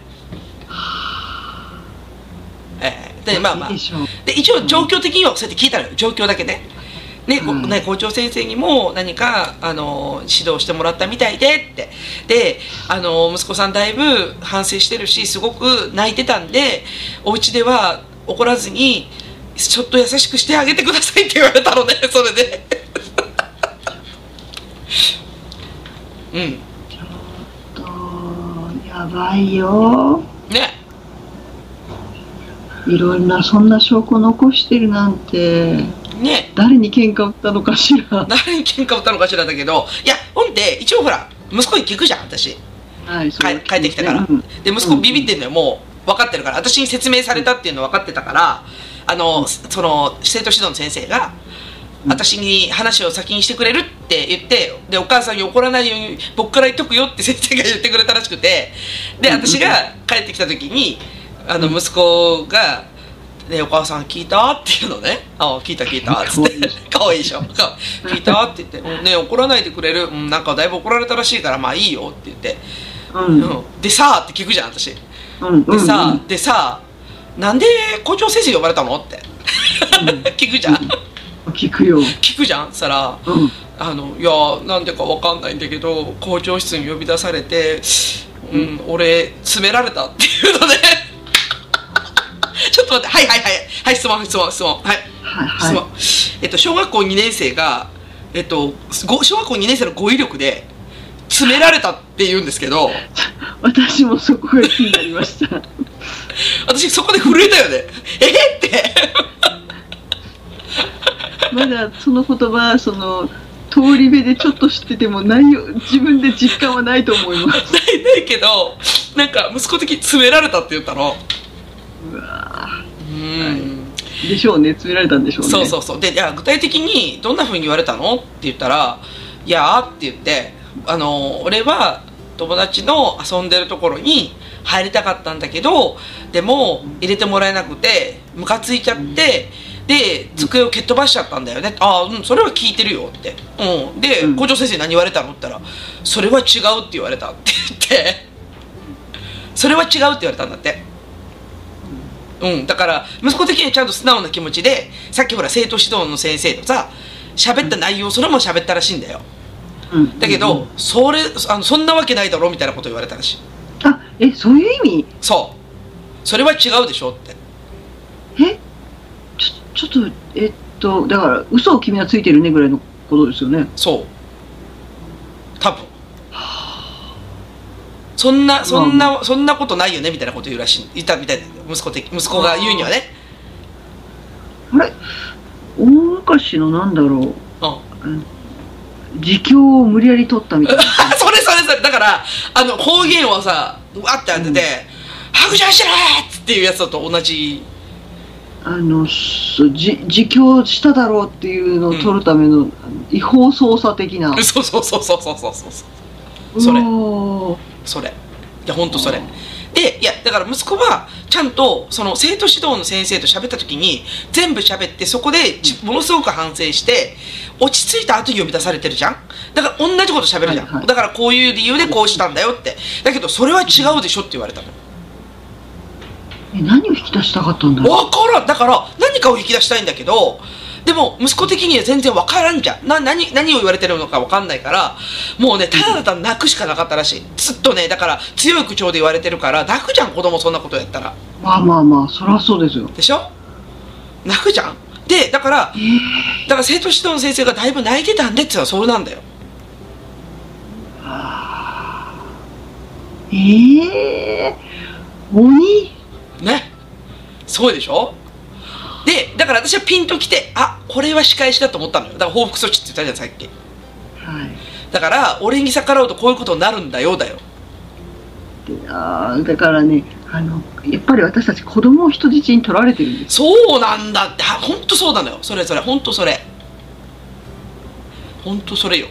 ええ。で、まあまあで、一応状況的にはそうやって聞いたのよ。状況だけね。ねこうん。ね校長先生にも何かあの指導してもらったみたいでって。であの息子さんだいぶ反省してるしすごく泣いてたんでお家では怒らずにちょっと優しくしてあげてくださいって言われたので それで。うん。とやばいよ。ね。いろんなそんな証拠残してるなんてね。誰に喧嘩売ったのかしら。誰に喧嘩売ったのかしらだけど。いやほんで一応ほら息子に聞くじゃん私。はい帰帰ってきたから、うん。で息子ビビってんのよ。もう分かってるから。私に説明されたっていうの分かってたから。あのその生徒指導の先生がうん。私に話を先にしてくれるって言ってでお母さんに怒らないように僕から言っとくよって先生が言ってくれたらしくて。でうん。私が帰ってきた時にあの息子が「ねお母さん聞いた?」っていうのね「あ聞いた聞いた」っつって「かわいいでしょか聞いた?」って言って。うん「ね怒らないでくれる、うん、なんかだいぶ怒られたらしいからまあいいよ」って言って。うん。うん、でさあって聞くじゃん私。うんでさあ、うん。でさあなんで校長先生呼ばれたのって。聞くじゃん。聞くよ。聞くじゃん？そらうん。あのいやなんでかわかんないんだけど校長室に呼び出されてうん、俺詰められたっていうのでちょっと待ってはいはいはいはい質問質問質問。はいはい質問、はえっと小学校2年生がえっとご小学校2年生の語彙力で詰められたって言うんですけどい私もそこが気になりました。私そこで震えたよね。えって。まだその言葉その通り部でちょっと知ってても内容自分で実感はないと思います。ないないけどなんか息子的に詰められたって言ったのうわうん、ーでしょうね詰められたんでしょうね。そうそうそう。でいや具体的にどんなふうに言われたの？って言ったら「いや」って言ってあの俺は友達の遊んでるところに入りたかったんだけどでも入れてもらえなくてムカついちゃってで机を蹴っ飛ばしちゃったんだよね。ああうんそれは聞いてるよ。って、うん、で、うん。校長先生に何言われたの？って言ったら「それは違う」って言われたって言って。それは違うって言われたんだってうん、だから息子的にはちゃんと素直な気持ちでさっきほら生徒指導の先生とさ喋った内容それも喋ったらしいんだよ。うん。だけど、うんそれあのそんなわけないだろみたいなこと言われたらしい。あえそういう意味？そう。それは違うでしょって。え？ちょちょっとえっとだから嘘を君はついてるねぐらいのことですよね。そう。多分そんなそんな、そんなことないよねみたいなこと言うらしい言ったみたいで息子的息子が言うにはね。あれ？大昔のなんだろう。ん。う自供を無理やり取ったみたいな。それそれそれ。だからあの方言をさわって当てて「白状しろ!」っていうやつだと同じ。あのそうじ自供しただろうっていうのを取るための、あの違法捜査的な。そうそうそうそうそうそうそう。それそれ。いや本当それ。でいやだから息子はちゃんとその生徒指導の先生と喋った時に全部喋ってそこでじものすごく反省して落ち着いた後に呼び出されてるじゃん。だから同じこと喋るじゃん、はいはい。だからこういう理由でこうしたんだよって。だけどそれは違うでしょって言われたの。え何を引き出したかったんだろう。分からん。だから何かを引き出したいんだけどでも息子的には全然分からんじゃん。な何何を言われてるのか分かんないからもうねただただ泣くしかなかったらしい。ずっとねだから強い口調で言われてるから泣くじゃん子供そんなことやったら。まあまあまあそりゃそうですよ。でしょ？泣くじゃん。でだからえー。だから生徒指導の先生がだいぶ泣いてたんでっていうのはそれなんだよ。えー、鬼？ね。そうでしょ？でだから私はピンときてあこれは仕返しだと思ったのよ。だから報復措置って言ったじゃんさっきはい。だから俺に逆らうとこういうことになるんだよだよ。であーだからねあのやっぱり私たち子供を人質に取られてるんです。そうなんだって。本当そうなのよ。それそれ本当それ。本当それよ。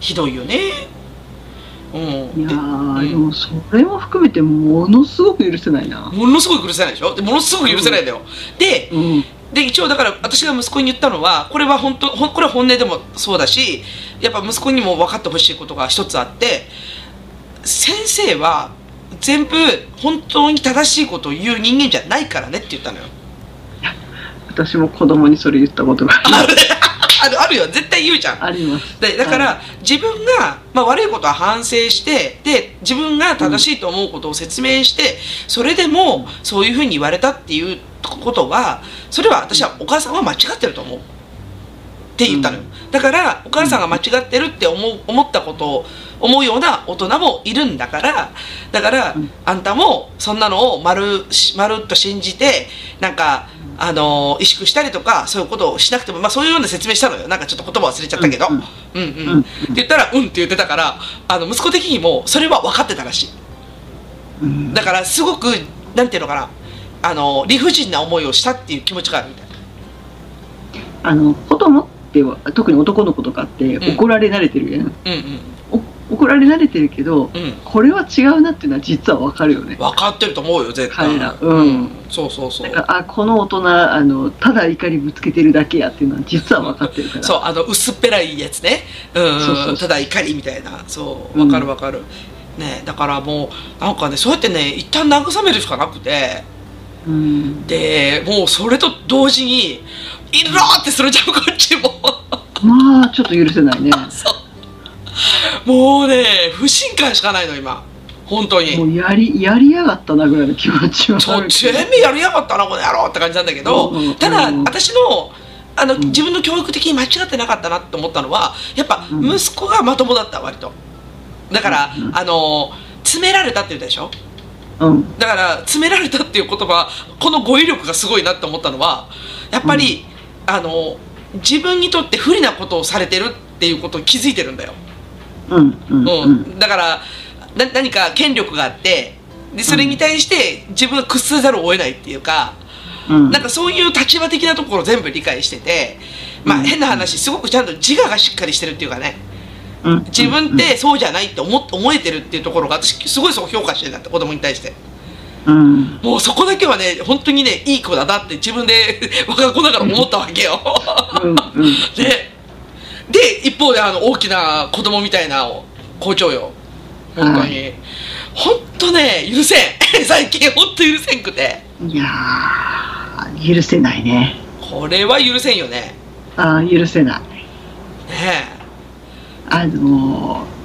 ひどいよねうん。いやでもそれも含めてものすごく許せないな。ものすごい許せないでしょ？でものすごく許せないんだよ、でうん。で一応だから私が息子に言ったのはこれは本当ほんこれは本音でもそうだしやっぱ息子にも分かってほしいことが一つあって先生は全部本当に正しいことを言う人間じゃないからねって言ったのよ。私も子供にそれ言ったことがあるあるあるよ。絶対言うじゃん。あります。でだから、は自分が、まあ、悪いことは反省してで自分が正しいと思うことを説明して、それでもそういうふうに言われたっていうことはそれは私はお母さんは間違ってると思う。って言ったのよ、だからお母さんが間違ってるって思う思ったことを思うような大人もいるんだからだから、うん。あんたもそんなのを丸し丸っと信じてなんか、あの萎縮したりとかそういうことをしなくても、まあ、そういうような説明したのよ。なんかちょっと言葉忘れちゃったけど、うん。うんうん。うん。って言ったら「うん」って言ってたからあの息子的にもそれは分かってたらしい。うん。だからすごくなんていうのかな。あの理不尽な思いをしたっていう気持ちがあるみたい。あの子供っては特に男の子とかってうん怒られ慣れてるやん、うんお怒られ慣れてるけどうん。うんこれは違うなっていうのは実はわかるよね。分かってると思うよ絶対。彼ら。うん。そうそうそう。だからあこの大人あのただ怒りぶつけてるだけやっていうのは実は分かってるから。そうあの薄っぺらいやつね。うん。そうそうただ怒りみたいな。そううん分かる分かる、ねだからもうなんかねそうやってね一旦慰めるしかなくて。うん。でもうそれと同時に「いるろ!」ってするじゃんこっちも。まあちょっと許せないね。そうもうね不信感しかないの今。本当に。もうやりやりやがったなぐらいの気持ちはちょあるけど。全部やりやがったなこの野郎って感じなんだけど、うんうんただうん。私のあの、ん自分の教育的に間違ってなかったなって思ったのはやっぱうん。息子がまともだった割と。だから、うんあの詰められたって言ったでしょ？うん。だから詰められたっていう言葉この語彙力がすごいなって思ったのはやっぱり、あの自分にとって不利なことをされてるっていうことを気づいてるんだよ、うんだからな何か権力があってでそれに対して自分が屈せざるを得ないっていうか、うん。なんかそういう立場的なところを全部理解してて、まあうん。変な話すごくちゃんと自我がしっかりしてるっていうかね。うん。自分ってそうじゃないって思っ思えてるっていうところが私すごいそう評価してるんだって子供に対して。うん。もうそこだけはね本当にねいい子だなって自分で 我が子ながら思ったわけよ。うんうん。で で一方であの大きな子供みたいな校長よ。本当に、は本当ね許せん。最近本当許せんくて。いやー許せないね。これは許せんよね。あー許せない。ねあのー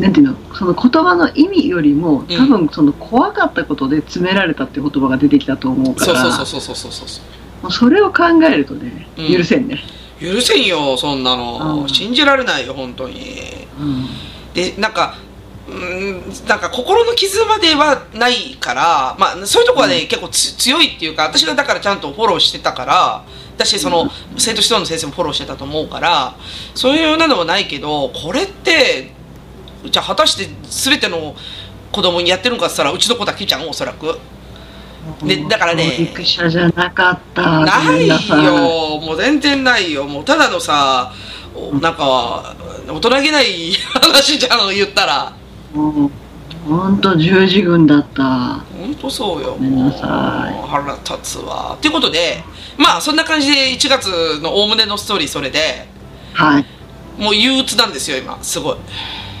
なんていうのその言葉の意味よりも多分その怖かったことで詰められたって言葉が出てきたと思うえからそうそうそうそうそうそうそう。もうそれを考えるとねうん。許せんね、許せんよそんなの、うん。信じられないよ本当に。うん。でなんかうーんなんか心の傷まではないから、まあ、そういうとこはね、結構つ強いっていうか私がだからちゃんとフォローしてたから私その、生徒指導の先生もフォローしてたと思うからそういうなのはないけどこれってじゃあ果たして全ての子供にやってるのかっつったらうちの子だけじゃんおそらく。ねだからね教育者じゃなかった。ないよ。もう全然ないよ。もうただのさおなんか大人げない話じゃん言ったら。もう本当十字軍だった。本当そうよ。ごめんなさい。腹立つわ。ということでまあそんな感じで1月のおおむねのストーリーそれではい。もう憂鬱なんですよ今。すごい。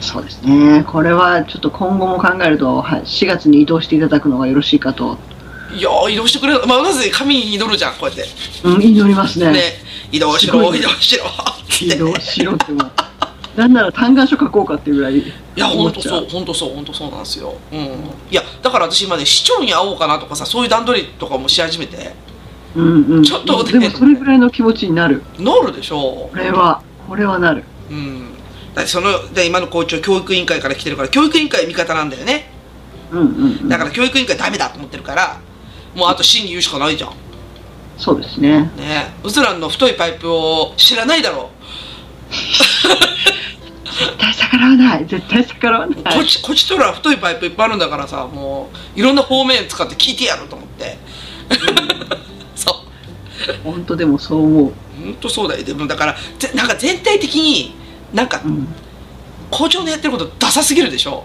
そうですね。これはちょっと今後も考えると、はい、4月に移動していただくのがよろしいかと、いやー移動してくれまあまず神に祈るじゃんこうやって。うん、祈りますね。ね。移動しろ移動しろ。移動しろってもう。なんなら嘆願書書こうかっていうぐらいいや本当そう本当そう本当そうなんですよ。うん。いやだから私今ね市長に会おうかなとかさそういう段取りとかもし始めて。うんうん、ちょっとねでもそれぐらいの気持ちになる。なるでしょこれはこれはなる。うん。だってそので今の校長教育委員会から来てるから教育委員会味方なんだよね。うんうん、うん、だから教育委員会ダメだと思ってるからもうあと真に言うしかないじゃん。そうですね。ね。うずらんの太いパイプを知らないだろ絶対逆らわない。絶対逆らわない。こっちこっちとら太いパイプいっぱいあるんだからさもういろんな方面使って聞いてやると思って。そう。本当でもそう思う、本当そうだよ。でもだからぜなんか全体的になんかうん、校長のやってることダサすぎるでしょ。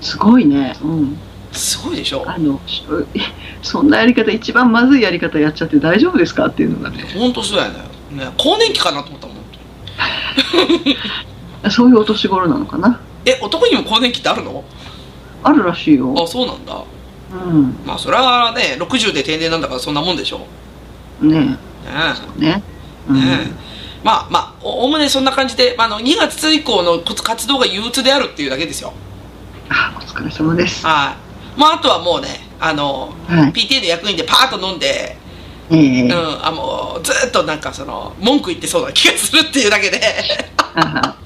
すごいね。うんすごいでしょ？あのしそんなやり方一番まずいやり方やっちゃって大丈夫ですかっていうのがね。本当そうやね。ね更年期かなと思ったもん。そういうお年頃なのかな。え男にも更年期ってあるの？あるらしいよ。あそうなんだ。うん。まあそれはね60で定年なんだからそんなもんでしょ。ねねえ。ね。うん。ねまあまあおおむねそんな感じで、まあ、あの2月以降の活動が憂鬱であるっていうだけですよ。あお疲れ様です。はいまああとはもうねあの、はい。PTA の役員でパーッと飲んで、ええ。うん、あもうずっとなんかその文句言ってそうな気がするっていうだけで。あ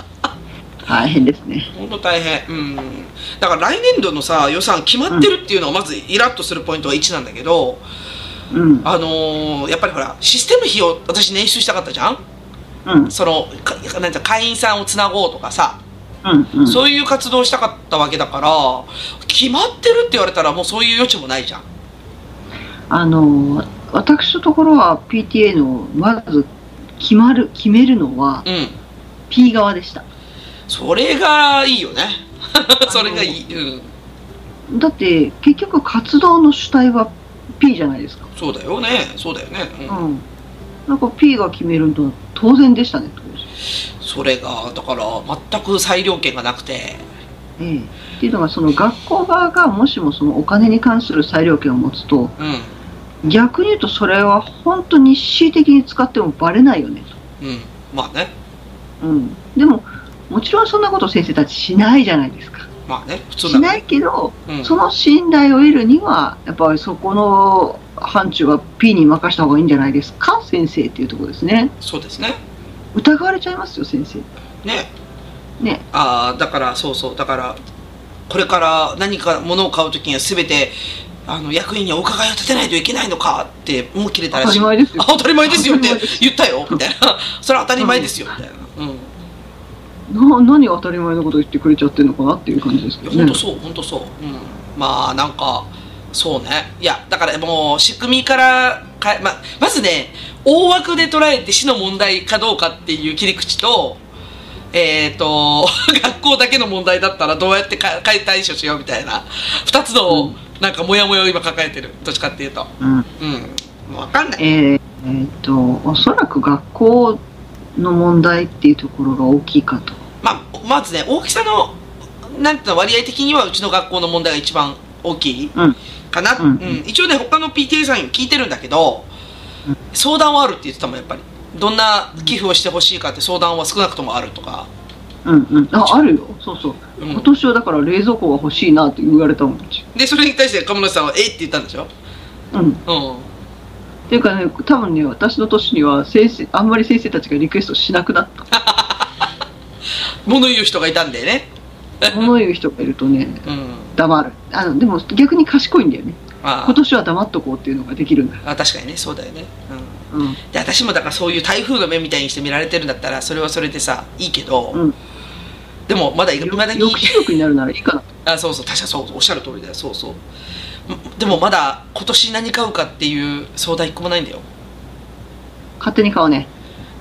大変ですね。本当大変。うん。だから来年度のさ予算決まってるっていうのがまずイラッとするポイントが1なんだけど、うん。あのーやっぱりほらシステム費を私捻出したかったじゃん？うん。そのかなんて会員さんをつなごうとかさ、うんうん。そういう活動をしたかったわけだから決まってるって言われたらもうそういう余地もないじゃん。あの私のところは PTA のまず決まる決めるのはうん。P 側でした。それがいいよね。それがいい。うん。だって結局活動の主体は P じゃないですか。そうだよね。そうだよね、うん。うん。なんか P が決めるのは当然でしたね。とそれがだから全く裁量権がなくて。ええっていうのがその学校側がもしもそのお金に関する裁量権を持つとうん。逆に言うとそれは本当に恣意的に使ってもバレないよねうん。まあね。と、うん、でももちろんそんなこと先生たちしないじゃないですか。まあね。普通だしないけどうん。その信頼を得るにはやっぱりそこの範疇は P に任した方がいいんじゃないですか？先生っていうところですね。そうですね疑われちゃいますよ先生。ね。ね。ああだからそうそうだからこれから何か物を買う時には全てあの役員にお伺いを立てないといけないのかってもう切れたら当たしいり前ですよ。あ当たり前ですよって言ったよみたいな。それは当たり前ですよみたいな。うん。な何が当たり前のこと言ってくれちゃってるのかなっていう感じですけどね。本当そう本当そう、うん、まあなんかそうね。いやだからもう仕組みからかえままずね大枠で捉えて市の問題かどうかっていう切り口とえっ、と 学校だけの問題だったらどうやってかか対処しようみたいな2つのなんかモヤモヤを今抱えてる。どっちかっていうと。うん。うん。分かんない。えーえーっとおそらく学校の問題っていうところが大きいかと。まあまずね大きさのなんていうの割合的にはうちの学校の問題が一番大きい。うんかな、うん。うん。一応ね他の PTA さんに聞いてるんだけど、うん相談はあるって言ってたもんやっぱり。どんな寄付をしてほしいかって相談は少なくともあるとか、うんうん。ああるよ。そうそう。うん。今年はだから冷蔵庫が欲しいなって言われたもんでそれに対して鴨梨さんは「え？っ?」て言ったんでしょ？うん。うん。っていうかね多分ね私の年には先生あんまり先生たちがリクエストしなくなった。物言う人がいたんでね物言う人がいるとねうん。黙る。あのでも逆に賢いんだよね。あ今年は黙っとこうっていうのができるんだ。あ確かにねそうだよね。うん。うん。で私もだからそういう台風の目みたいにして見られてるんだったらそれはそれでさいいけど、うん。でもまだいまだに抑止力になるならいいかなあそうそう確かそうおっしゃる通りだよ。そうそう。うんでもまだ今年何買うかっていう相談一個もないんだよ。勝手に買うね。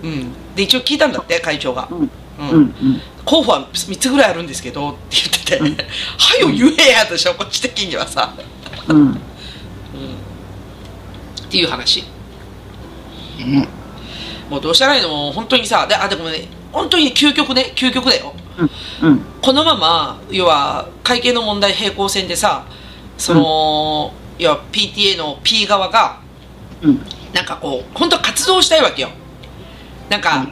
うん。で一応聞いたんだって会長が、うん。うん。うんうん候補は3つぐらいあるんですけどって言ってて「うん。はよ言えや」でしょこっち的にはさ、うん。うん、っていう話。ねもうどうしたらいいの？もう本当にさであでもね本当に究極ね究極だよ。うん。このまま要は会計の問題平行線でさその、要は PTA の P 側がうん。なんかこう本当は活動したいわけよ。なんか、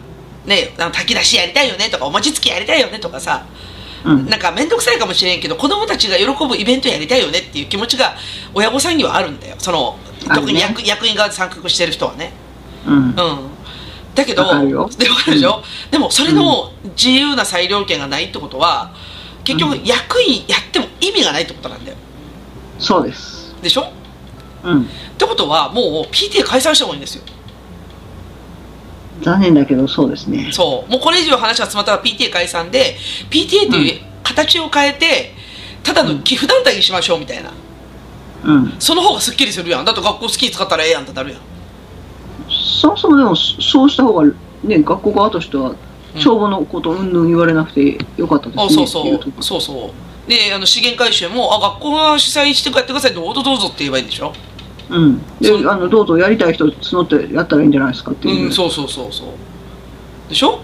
ねあの炊き出しやりたいよねとかお餅つきやりたいよねとかさうん。なんか面倒くさいかもしれんけど子供たちが喜ぶイベントやりたいよねっていう気持ちが親御さんにはあるんだよ。その特に役,、役員側で参画してる人はね。うん。うん。だけどでわかるでしょ、でもそれの自由な裁量権がないってことは結局うん。役員やっても意味がないってことなんだよ。そうです。でしょ？うん。ってことはもう PTA 解散した方がいいんですよ残念だけどそうですね。そう。もうこれ以上話が詰まったら PTA 解散で PTA っていう形を変えてただの寄付団体にしましょうみたいな。うん。その方がすっきりするやん。だって学校好きに使ったらええやんってなるやん。そもそもでもそそうした方がね学校側としてはうん。帳簿のことうんぬん言われなくてよかったですね。あそうそう。そうそう。であの資源回収もあ学校が主催してやってくださいどうぞどうぞって言えばいいんでしょ？うん。であのどうぞやりたい人募ってやったらいいんじゃないですかっていう、うんそうそうそうそう。でしょ？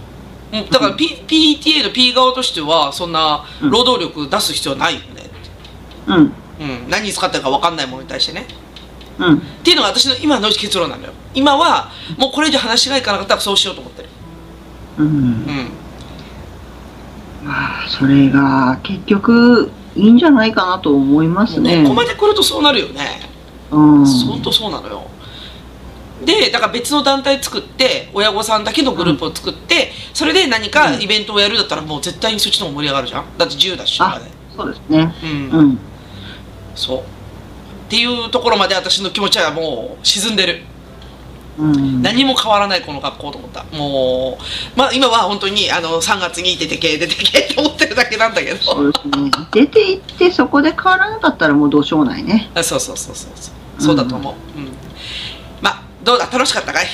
うんだから、P PTA の P 側としてはそんなうん。労働力出す必要ないよねうん。うん。何に使ってるか分かんないものに対してね。うん。っていうのが私の今の結論なのよ。今はもうこれ以上話がいかなかったらそうしようと思ってる。うん。うん。まあそれが結局いいんじゃないかなと思いますねここまで来るとそうなるよねうん。本当そうなのよ。でだから別の団体作って親御さんだけのグループを作って、それで何かイベントをやるだったらもう絶対にそっちの方が盛り上がるじゃん。だって自由だしあそうですね。うん、うん。そう。っていうところまで私の気持ちはもう沈んでるうん。何も変わらないこの学校と思った。もうまあ今は本当にあの3月に出てけ出てけと思ってるだけなんだけど。そうですね。出て行ってそこで変わらなかったらもうどうしようもないね。あそうそうそうそう。そうそうだと思う、うん。まあどうだ？楽しかったかい？い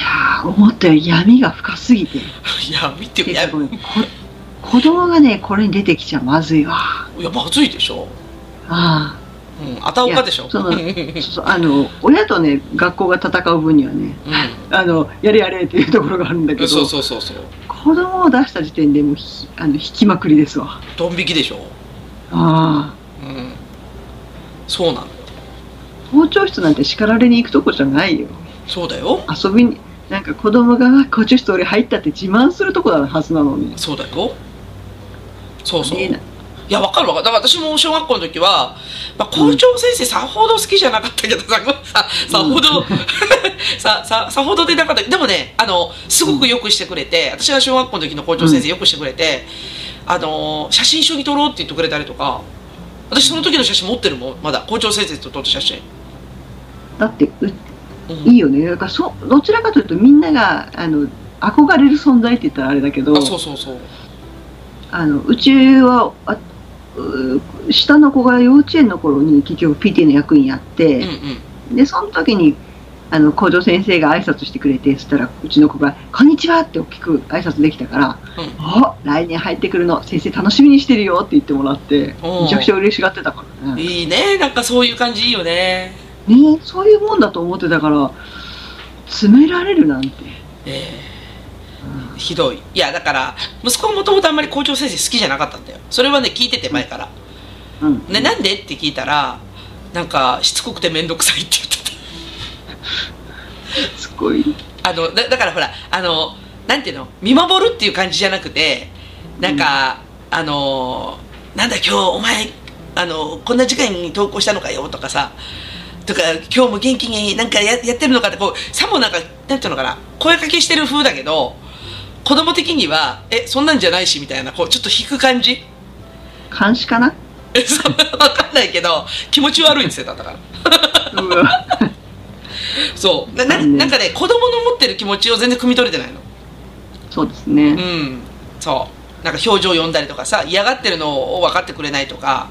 やー思ったより闇が深すぎて。いや見てよいやごめん。こ 子供がねこれに出てきちゃまずいわ。いやまずいでしょ。あうん、あたおかでしょ？そのうんあそうあの親とね学校が戦う分にはねあのやれやれっていうところがあるんだけどそうそうそうそう。子供を出した時点でもうひあの引きまくりですわドン引きでしょ？あうん。そうなのよ。あ校長室なんて叱られに行くとこじゃないよそうだよ。遊びになんか子供があ校長室俺入ったって自慢するとこなはずなのにそうだよ。そうそう。いいや、わかるわかる。だから私も小学校の時は、まあ、校長先生さほど好きじゃなかったけど さ、さ、さほど、さ、さ、さほどでなかった。でもね、あの、すごくよくしてくれて、私が小学校の時の校長先生よくしてくれて、あの、写真一緒に撮ろうって言ってくれたりとか、私その時の写真持ってるもん、まだ。校長先生と撮った写真。だってううんいいよねだからそどちらかというとみんながあの憧れる存在って言ったらあれだけどあ、そうそうそう。あのうちは下の子が幼稚園の頃に結局 PTA の役員やって、うんうん。でその時にあの校長先生が挨拶してくれてそしたらうちの子が「こんにちは」って大きく挨拶できたから「お来年入ってくるの先生楽しみにしてるよ」って言ってもらってめちゃくちゃ嬉しがってたからねいいね。なんかそういう感じいいよね。ねそういうもんだと思ってたから詰められるなんて、ええひどい。いや、だから、息子はもともとあんまり校長先生好きじゃなかったんだよ。それはね、聞いてて前から。うんね、なんでって聞いたら、なんか、しつこくてめんどくさいって言ってすごいた。あの、だだからほら、あの、なんていうの？見守るっていう感じじゃなくて、なんか、あの、なんだ今日お前、あの、こんな時間に投稿したのかよとかさ、とか、今日も元気になんかややってるのかって、こう、さもなんか、なんていうのかな、声かけしてる風だけど、子供的には、え、そんなんじゃないし、みたいな、こう、ちょっと引く感じ？監視かな？え そうわかんないけど、気持ち悪いんですよ、だから。そう。なななんかね、子供の持ってる気持ちを全然汲み取れてないの。そうですね、うん。そう。なんか表情読んだりとかさ、嫌がってるのを分かってくれないとか、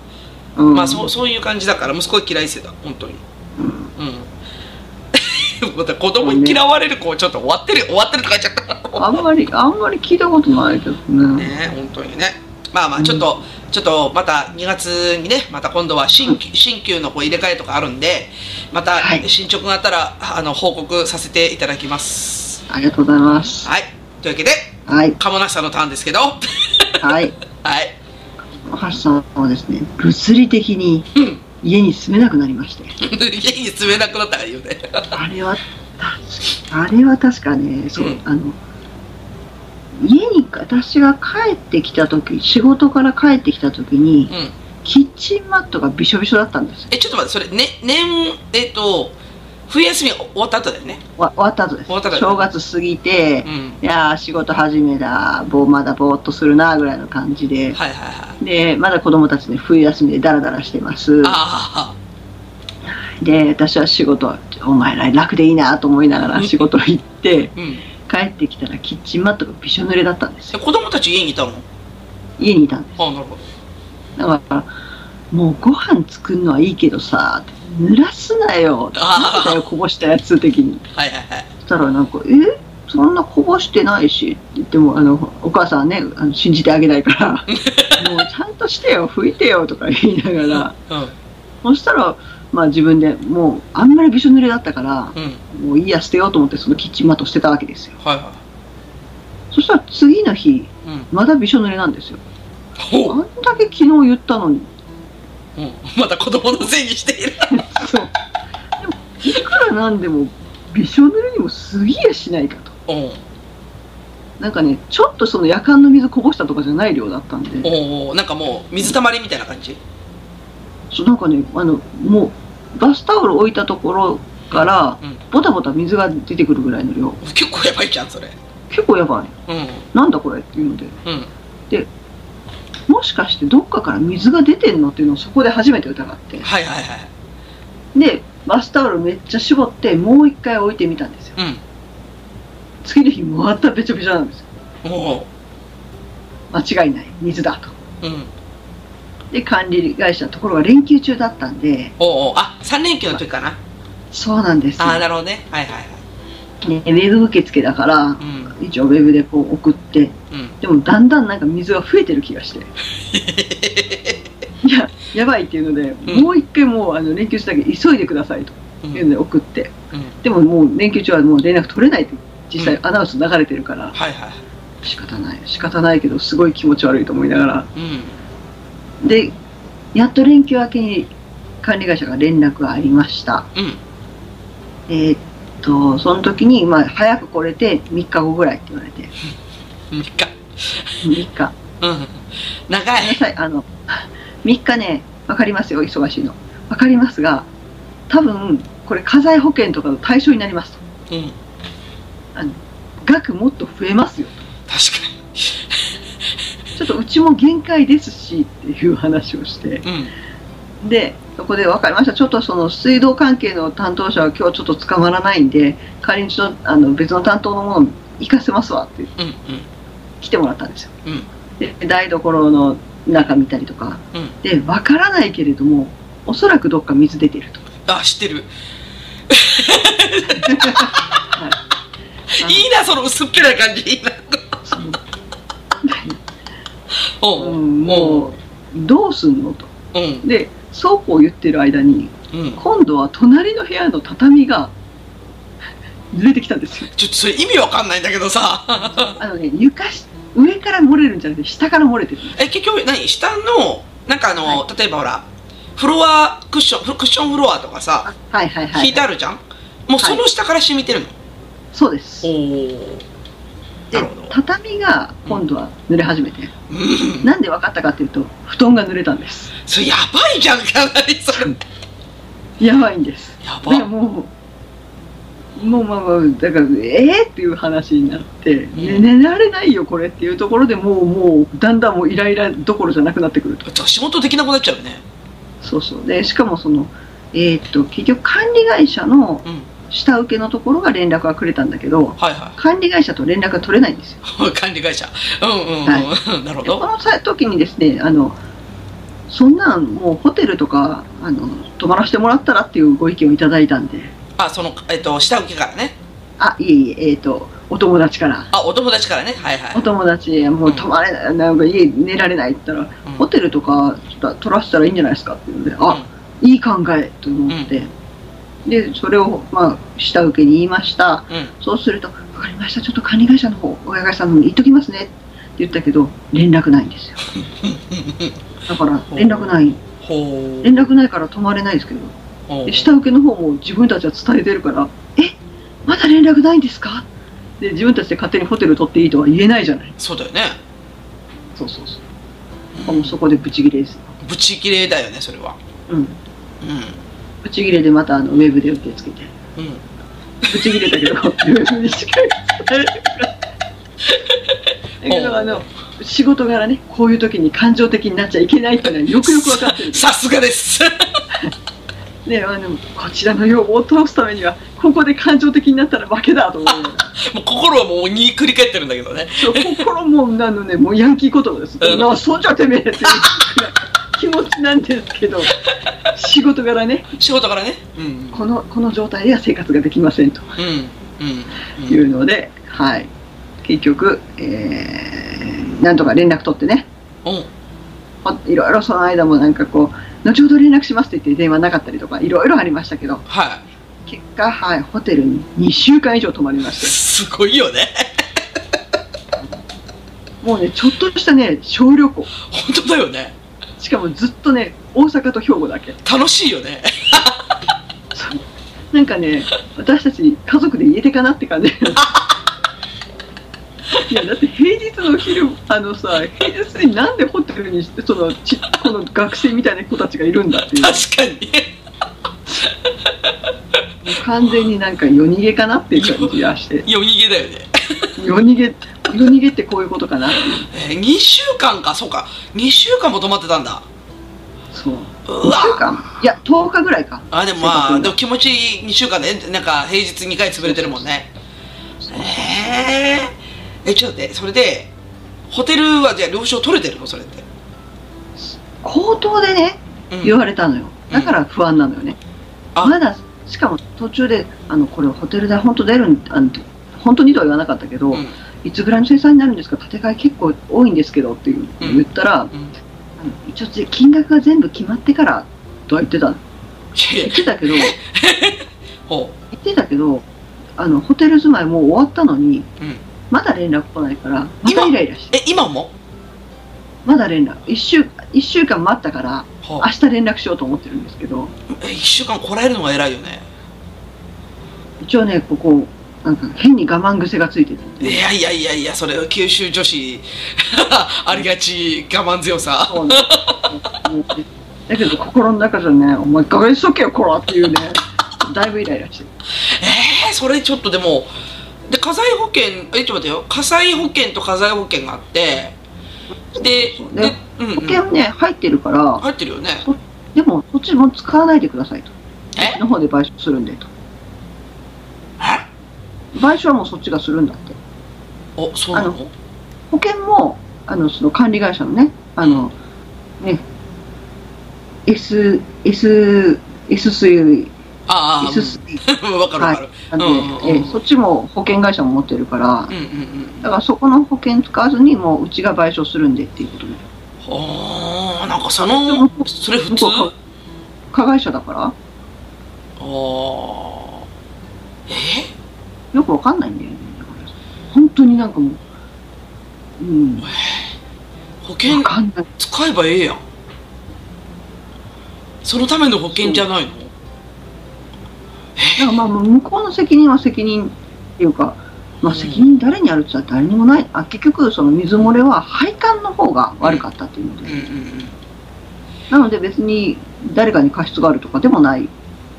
うんまあそうそういう感じだから、息子は嫌いですよ、本当に。うんうん。また子供に嫌われる子、ちょっと終わってる、終わってるとか言っちゃった。あんまりあんまり聞いたことないけどね。ね本当にね。まあまあちょっと、ちょっとまた2月にねまた今度は新旧新旧のこう入れ替えとかあるんでまたはい。進捗があったら、あの報告させていただきます。ありがとうございます。はい。というわけではい。鴨梨さんのターンですけど。は はい。い橋さんはですね物理的にうん家に住めなくなりまして。家に住めなくなったから言うね。あれは確かあれは確かねそう、うん。あの家に私が帰ってきた時仕事から帰ってきた時にうん。キッチンマットがびしょびしょだったんですよ。えちょっと待ってそれね年えっと冬休み終わった後だよね。わ終わった後です。正月過ぎて、うん。いやー仕事始めだ。ぼーまだぼーっとするなぐらいの感じで。はいはいはい。でまだ子供たちね冬休みでダラダラしてます。あで私は仕事お前ら楽でいいなと思いながら仕事行ってあうん。帰ってきたらキッチンマットがびしょ濡れだったんですよ。え子供たち家にいたの？家にいたんです。あなるほど。だからもうご飯作るのはいいけどさ濡らすなよ。なんだよこぼしたやつ的に。はいはいはい。そしたらなんか「え？そんなこぼしてないし」って言ってもあのお母さんはねあの信じてあげないから「もうちゃんとしてよ拭いてよ」とか言いながら。うん。そしたらまあ自分でもうあんまりびしょ濡れだったからうん。もういいや捨てようと思ってそのキッチンマットを捨てたわけですよ。はいはそしたら次の日いうん。まだびしょ濡れなんですよ。あんだけ昨日言ったのにうん、また子供のせいにしている。そう。でもいくらなんでもびしょ濡れにも過ぎやしないかと。うん。なんかねちょっとその夜間の水こぼしたとかじゃない量だったんで。おおなんかもう水たまりみたいな感じ？そうなんかねあのもうバスタオル置いたところからうん。ボタボタ水が出てくるぐらいの量。結構やばいじゃんそれ。結構やばい。うん。なんだこれっていうので。うんもしかしてどっかから水が出てんのっていうのをそこで初めて疑って。はいはいはい。でバスタオルめっちゃ絞ってもう一回置いてみたんですよ。うん。次の日またべちゃべちゃなんですよ。おお間違いない。水だと。うん。で管理会社のところが連休中だったんで。おおあ三連休の時かな。そうなんですよ。ああなるほどね。はいはいはいね、ウェブ受付だからうん。一応ウェブでこう送ってうん。でもだんだんなんか水が増えてる気がして。いややばいっていうので、うん。もう一回もうあの連休中だけ急いでくださいとうん。いうので送って。うん。でももう連休中はもう連絡取れないって実際うんアナウンス流れてるから、はいはい。仕方ない。仕方ないけどすごい気持ち悪いと思いながら。うん。でやっと連休明けに管理会社が連絡がありました。うん。えーっとその時に、まあ、早く来れて3日後ぐらいって言われて。3日。3日。うん。長い。さい。あの3日ね分かりますよ忙しいの。分かりますが多分これ家財保険とかの対象になりますと。うん。額もっと増えますよ確かちょっとうちも限界ですしっていう話をして。にうんでそこで分かりました。ちょっとその水道関係の担当者は今日ちょっと捕まらないんで仮にちょっとあの別の担当のものを行かせますわってう。んうん。来てもらったんですよ。うん。で台所の中見たりとか。うん。で分からないけれどもおそらくどっか水出てると、あ知ってる。はい。いいなその薄っぺらい感じ。いいな。う。う。ん、もう。どうすんのと。うん。でそうこう言ってる間にうん。今度は隣の部屋の畳が濡れてきたんですよ。ちょっとそれ意味わかんないんだけどさ。あのね床し上から漏れるんじゃなくて下から漏れてる。え結局何？下のなんかあの、は例えばほらフロアクッションクッションフロアとかさはいはいはい引いてあるじゃん？もうその下から染みてるの、そうです。おおで畳が今度は濡れ始めて、うん。なんで分かったかっていうと布団が濡れたんです。それやばいじゃんかなりそれ。やばいんです。やば。もうもうまあまあだからええっていう話になって、ねん。寝られないよこれっていうところでもうもうだんだんもうイライラどころじゃなくなってくると。仕事できなくなっちゃうよね。そうそう。でしかもそのえーっと結局管理会社のうん下請けのところが連絡がくれたんだけどはいは管理会社と連絡が取れないんですよ。い 管理会社。うんうんうん、はなるほど。でこの際時にですねあのそんなんもうホテルとかあの泊まらせてもらったらっていうご意見をいただいたんで。あそのえっと下請けからね。あいえいええーっとお友達から。あお友達からね。はいはい。お友達もう泊まれないなんか家寝られないって言ったら、うんホテルとか取らせたらいいんじゃないですかっていうのであ、いい考えと思って、でそれをまあ下請けに言いました。うん。うんそうすると「分かりました。ちょっと管理会社の方親会社さんの方に言っときますね」って言ったけど連絡ないんですよ。だから連絡ない。連絡ないから泊まれないですけど。で下請けの方も自分たちは伝えてるから「え？まだ連絡ないんですか?」で自分たちで勝手にホテル取っていいとは言えないじゃない。そうだよね。そうそうそう。もうそこでブチギレですブチ切れだよねそれは。うん。うんブチギレでまたあのウェブで受け付けて。うん。ブチギレだけどウェブにしか伝えれなかっただけどあの仕事柄ねこういう時に感情的になっちゃいけないっていうのはよくよく分かってる。さすがです。ねあのこちらの要望を通すためにはここで感情的になったら負けだと思う もう心はもうに繰り返ってるんだけどね。心もあのねもうヤンキー言葉です、うん。なそうじゃてめえって気持ちなんですけど仕事柄ね。仕事からね。うんこのこの状態では生活ができませんと。うんうんいうので、はい。結局、えー、なんとか連絡取ってね。う。んほいろいろその間もなんかこう後ほど連絡しますって言って電話なかったりとかいろいろありましたけど。はい。結果、はい、ホテルに2週間以上泊まりましてすごいよね。もうねちょっとしたね小旅行。本当だよね。しかもずっとね大阪と兵庫だけ。楽しいよね。なんかね私たち家族で家出かなって感じ。いやだって平日の昼あのさ平日になんでホテルにしてそのちこの学生みたいな子たちがいるんだっていう。確かに。完全になんか夜逃げかなっていう感じがして。夜逃げだよね。夜逃げ夜逃げってこういうことかな。えー、2週間か？そうか。2週間も泊まってたんだ。そう。う2週わ間。いや10日ぐらいか。あでもまあでも気持ちいい2週間でなんか平日2回潰れてるもんね。えー、えちょっと待って。それでホテルはじゃあ了承取れてるの？それって。口頭でねうん。言われたのよ。だから不安なのよね、あ。まだしかも途中であのこれホテル代本当出るんあの本当にとは言わなかったけど、うんいつぐらいの生産になるんですか？建て替え結構多いんですけどって言ったら、うん。一応金額が全部決まってからとは言ってた。言ってたけど 言ほってたけどあのホテル住まいもう終わったのにう、うん、まだ連絡来ないからまたイライラして。え今も？まだ連絡。1週一週間待ったからほ明日連絡しようと思ってるんですけど。うえ1週間こらえるのが偉いよね。一応ねここなんか変に我慢癖がついてるいやいやいやいやそれは九州女子 ありがち我慢強さ。だけど心の中じゃね「お前ガにしとけよこら」っていうねだいぶイライラしてる。えー、それちょっとでもで火災保険えちょっと待ってよ。火災保険と火災保険があってででねうん、うん、保険ね入ってるから入ってるよね。でもそっちも使わないでくださいと。え？ちの方で賠償するんでと。え賠償もそっちがするんだっておそうなのあ保険もあのその管理会社のねあのね S S S 水ああ S 水うんわかるわかる、なんで、うんうんうんえそっちも保険会社も持ってるからうんうんうんだからそこの保険使わずにもううちが賠償するんでっていうことでああなんかそのそれ普通加害者だからああえよくわかんないんだよ。ね本当になんかもううん。保険使えばええやん。そのための保険じゃないの？だからまあ向こうの責任は責任っていうか、まあ、うん。責任誰にあるって言ったら誰にもない。あ結局その水漏れは配管の方が悪かったっていうので、なので別に誰かに過失があるとかでもない。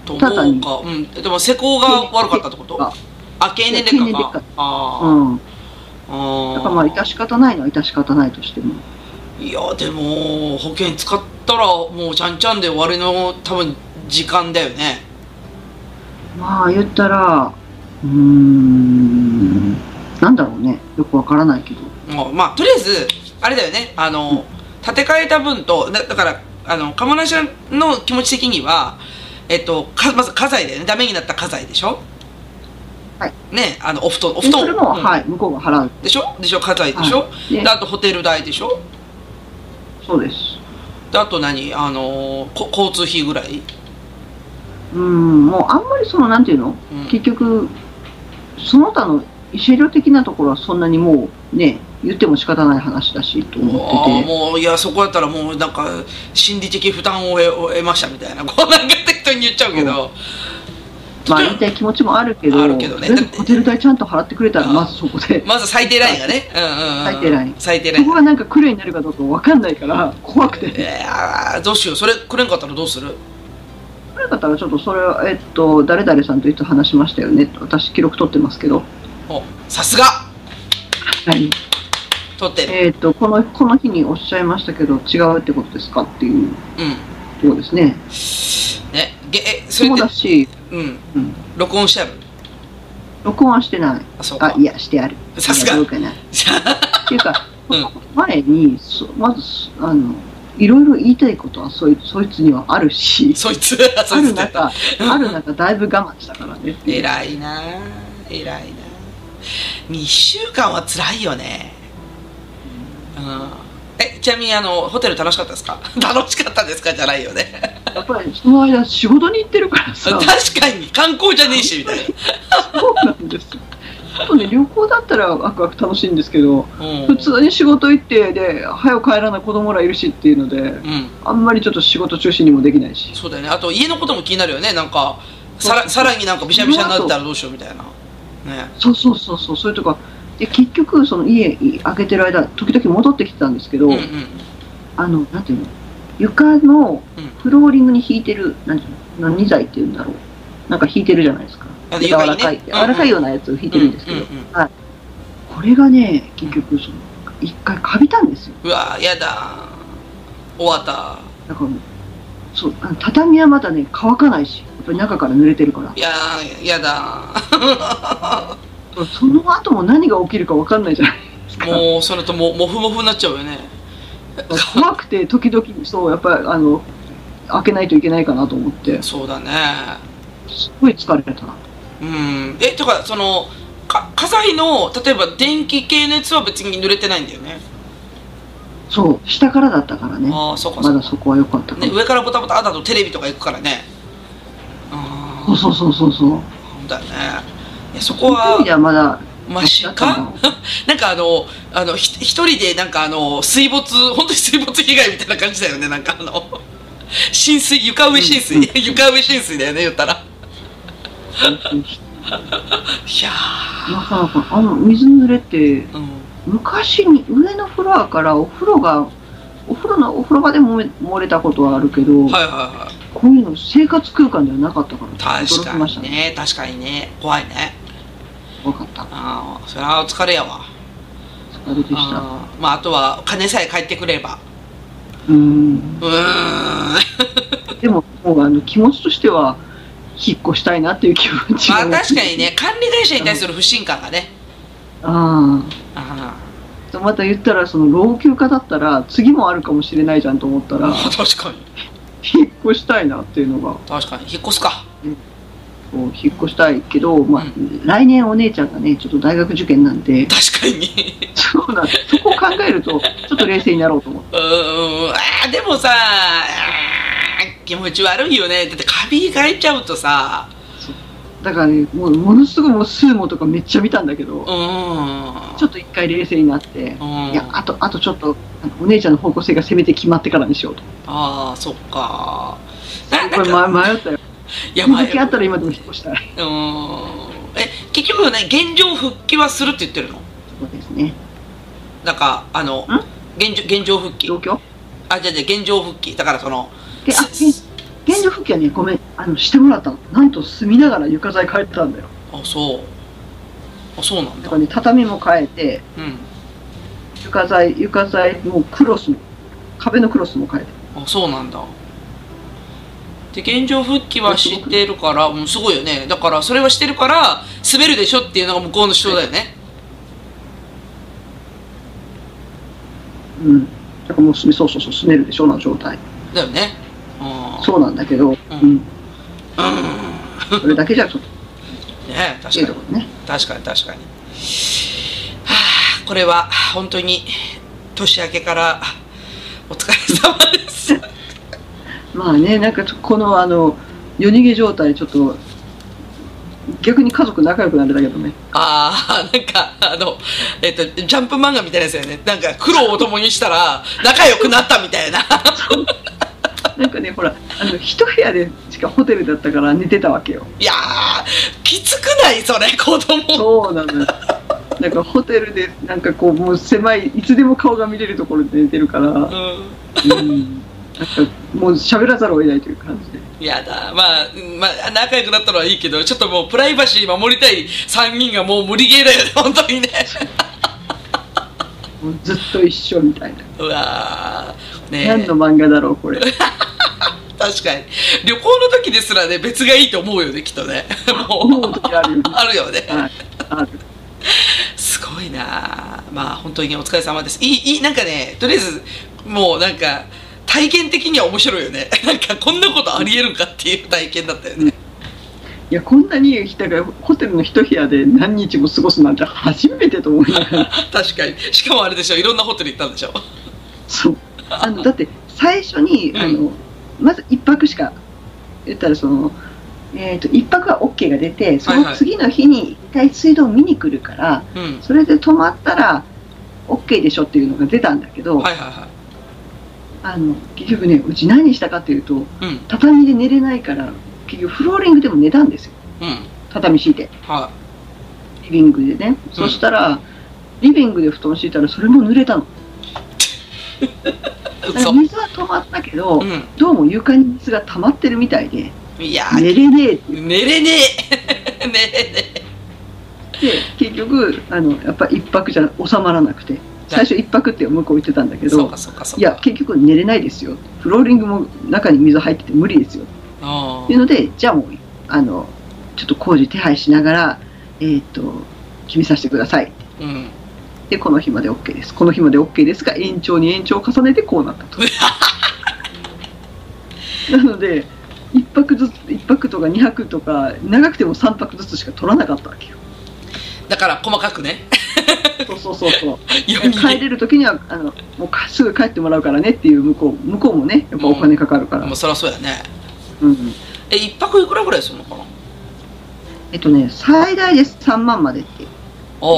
とただに。思うか、うん、でも施工が悪かったってこと？ああ経年劣化か。化。あー。うん。からまあ致し方ないのは致し方ないとしても。いやでも保険使ったらもうちゃんちゃんで終わりの多分時間だよね。まあ言ったらうーんなんだろうね。よくわからないけど。まあとりあえずあれだよね。あの、建て替えた分とだだからあの鴨梨の気持ち的にはえっとかまず家財だよね。ダメになった家財でしょ。はいねあのお布団お布でそれも、団うん。はい向こうが払う。でしょ？でしょ？家財でしょ、はい。でであとホテル代でしょ？そうです。であと何？あのこ交通費ぐらい、うんもうあんまりそのなんていうの？うん。結局その他の医療料的なところはそんなにもうね言っても仕方ない話だしと思ってて。もういやそこやったらもうなんか心理的負担を得を得ましたみたいなこうなんか適当に言っちゃうけど、まあ言いたい気持ちもあるけどあるけどね。ホテル代ちゃんと払ってくれたらあまずそこで。まず最低ラインがね、うんうんうん、最低ライン。最低ライン。そこがなんかクレになるかどうかわかんないから怖くて。いやーどうしよう。それくれんかったらどうする？それだったらちょっとそれはえっと誰々さんといつ話しましたよね。私記録取ってますけど。おさすが。はい。取ってる。えっとこのこの日におっしゃいましたけど違うってことですかっていううん。ところですねねげえそれそうでだし、うん。うん、録音してある？録音はしてない。あそうか。あいやしてある。さすが。いやどうかな っていうか、うん前にそまずあのいろいろ言いたいことはそいそいつにはあるしそいつ。そある中ある中だいぶ我慢したからね。偉いな。偉いな。2週間は辛いよね。うんえちなみにあのホテル楽しかったですか？楽しかったですか？じゃないよね。やっぱりその間仕事に行ってるからさ。確かに。観光じゃねえしみたいな。そうなんですよ。あとね、旅行だったらワクワク楽しいんですけど、うん。普通に仕事行って、で、早く帰らない子供らいるしっていうので、うん。あんまりちょっと仕事中心にもできないし。そうだよね。あと家のことも気になるよね。なんかさらさらになんかびしゃびしゃになったらどうしようみたいな。ね。そうそうそうそう、それとか、で、結局、その家開けてる間、時々戻ってきてたんですけど、うんうん。あの、なんていうの、床のうん。フローリングに引いてる、なんていうの、何材っていうんだろう。なんか引いてるじゃないですか。柔らかい、ね柔らかいようなやつを引いてるんですけど、はい。これがね、結局、その、一回カビたんですよ。うわやだ。終わった。だから、そう、あの畳はまだね、乾かないし、やっぱり中から濡れてるから。い。ややだその後も何が起きるか分かんないじゃないですか。もうそれとももふもふになっちゃうよね怖くて、時々、そう、やっぱり、あの、開けないといけないかなと思って、そうだねすごい疲れたな。うんえてかそのか火災の例えば電気系のやつは別に濡れてないんだよねそう、下からだったからね。ああそうかまだそこは良かったかね、ら。上からボタボタだとテレビとか行くからねあそうそうそうそうそう。あだよねいやそこはまだ、マシか？なんかあのあのひ一人でなんかあの水没本当に水没被害みたいな感じだよねなんかあの。浸水床上浸水、うん床上浸水だよね言ったら。いやあの、水濡れって、ーうん。昔に上のフロアからお風呂が、お風呂の、お風呂場で漏れ漏れたことはあるけど、はいはいはい。こういうの生活空間ではなかったから、確かにね。ね。確かにね。怖いね分かった。ああそれはお疲れやわ疲れでした。あーまああとは金さえ返ってくればうーん。うーんでも、もうあの気持ちとしては、引っ越したいなっていう気持ちが。まあ確かに。ね管理会社に対する不信感がねあああ。また言ったら、その老朽化だったら、次もあるかもしれないじゃんと思ったら、あ確かに引っ越したいなっていうのが、確かに引っ越すかこう引っ越したいけど、まあ、う来年お姉ちゃんがね、ちょっと大学受験なんで、確かに。そうなんそこを考えると、ちょっと冷静になろうと思って。うーんでもさ気持ち悪いよね。だってカビがいちゃうとさ。だからね、もうものすごいもうスーモとかめっちゃ見たんだけど、ちょっと一回冷静になって、うん。いや、あと、あとちょっと、お姉ちゃんの方向性がせめて決まってからにしようと。ああそっかこれ、迷ったよ。いやこの時あったら今でも引っ越した。い。ーん。え結局ね現状復帰はするって言ってるの？そうですね。なんかあの現状現状復帰。状況？あじゃあじゃあ現状復帰。だからそので、あ、す現現状復帰はね、ごめん、あの、してもらったの。なんと住みながら床材変えてたんだよ。あそう。あそうなんだ。だからね、畳も変えて、うん。床材、床材もクロスも、壁のクロスも変えて。あそうなんだで現状復帰は知ってるからもうすごいよね。だからそれはしてるから滑るでしょっていうのが向こうの主張だよね。うん。だからもうそうそうそう、住めるでしょ、な状態。だよね。うん。そうなんだけど、うん。うん。それだけじゃちょっと、ね確かに。ね。確かに確かに。はあこれは本当に年明けからお疲れ様ですまあね、なんかこのあの、夜逃げ状態、ちょっと、逆に家族仲良くなれたけどね。ああなんかあのえっとジャンプ漫画みたいなやつだよねなんか苦労を共にしたら仲良くなったみたいななんかね、ほら、あの、一部屋でしかホテルだったから寝てたわけよ。いやーきつくない？それ子供そうなのよ。なんかホテルで、なんかこう、もう狭い、いつでも顔が見れるところで寝てるから、うんうん。もう喋らざるを得ないという感じで。やだまあ、うんまあ、仲良くなったのはいいけどちょっともうプライバシー守りたい3人がもう無理ゲーだよね 本当にね もうずっと一緒みたいな。うわーねえ何の漫画だろう、これ。確かに旅行の時ですらね別がいいと思うよねきっとね思もうあるよね。あるよねはい。ある。すごいなまあ本当にお疲れ様ですいいいいなんかねとりあえずもうなんか体験的には面白いよね。なんかこんなことありえるんかっていう体験だったよね、いや、こんなに、だからホテルの一部屋で何日も過ごすなんて初めてと思いながら。確かに。しかもあれでしょいろんなホテル行ったんでしょ？そう。あの、だって、最初に、うん。あの、まず一泊しか、言ったらその、えー、と1泊は OK が出てそはいはい。の次の日に一回水道見に来るから、うん。それで泊まったら OK でしょっていうのが出たんだけど、はいはいはあの結局ねうち何したかっていうというん。畳で寝れないから結局フローリングでも寝たんですよ。うん。畳敷いて。はリビングでね、そしたらリビングで布団敷いたらそれも濡れたの。水は止まったけど、うどうも床に水が溜まってるみたいでんいやー寝れねえ寝れねえ。寝れねで結局あのやっぱ一泊じゃ収まらなくて最初一泊って向こう言ってたんだけどいや結局寝れないですよ。フローリングも中に水入ってて無理ですよ。あっていうのでじゃあもうあのちょっと工事手配しながらえっ、と決めさせてください。ーうん。でこの日まで OK です。この日まで OK ですが延長に延長を重ねてこうなったと。なので一泊ずつ一泊とか二泊とか長くても三泊ずつしか取らなかったわけよ。だから細かくねそうそうそうそう。帰れる時にはあのもうかすぐ帰ってもらうからねっていう向こう向こうもねやっぱお金かかるから、もうそりゃそうやね。うんえ一泊いくらぐらいするのかな？えっとね最大で3万までって。ああ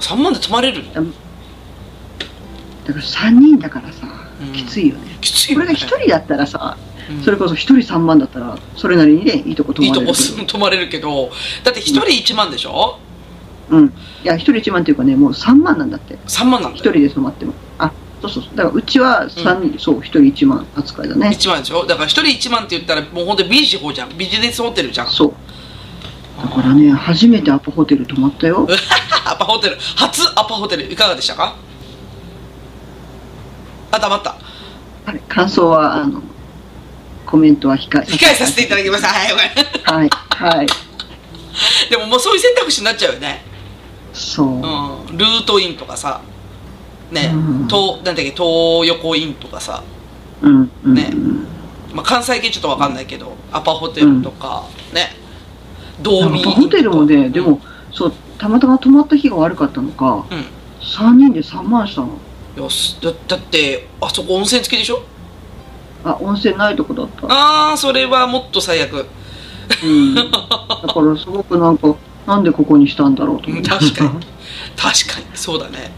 3万で泊まれるだから3人だからさ、うん。きついよね。きついよね。これが1人だったらさ、うん。それこそ1人3万だったらそれなりにねいいとこ泊いいとこまれるけど。す泊まれるけど。だって一人1万でしょ？うん。いや1人1万っていうかねもう3万なんだって。3万なん1だ。よ人で泊まっても。あそうそうそう。だからうちは3人、そう1人1万扱いだね。1万でしょ？だから一人1万って言ったらもうほんとビジホじゃん。ビジネスホテルじゃん。そう。だからね初めてアパホテル泊まったよ。アパホテル。初アパホテル。いかがでしたか？あ黙った。あれ感想はあのコメントは控え控えさせていただきましたはいごめん。はいはい。でももうそういう選択肢になっちゃうよねそう、うん。ルートインとかさねうん。東なんだっけ東横インとかさ、うんうんね。まあ、関西系ちょっとわかんないけどアパホテルとか、ね。道民アパホテルもねでもそうたまたま泊まった日が悪かったのかうん。3人で3万したの。よしだだってあそこ温泉付きでしょ？あ温泉ないとこだった。ああそれはもっと最悪。うん。だからすごくなんかなんでここにしたんだろうと思ってうん確かに。確かに。そうだね。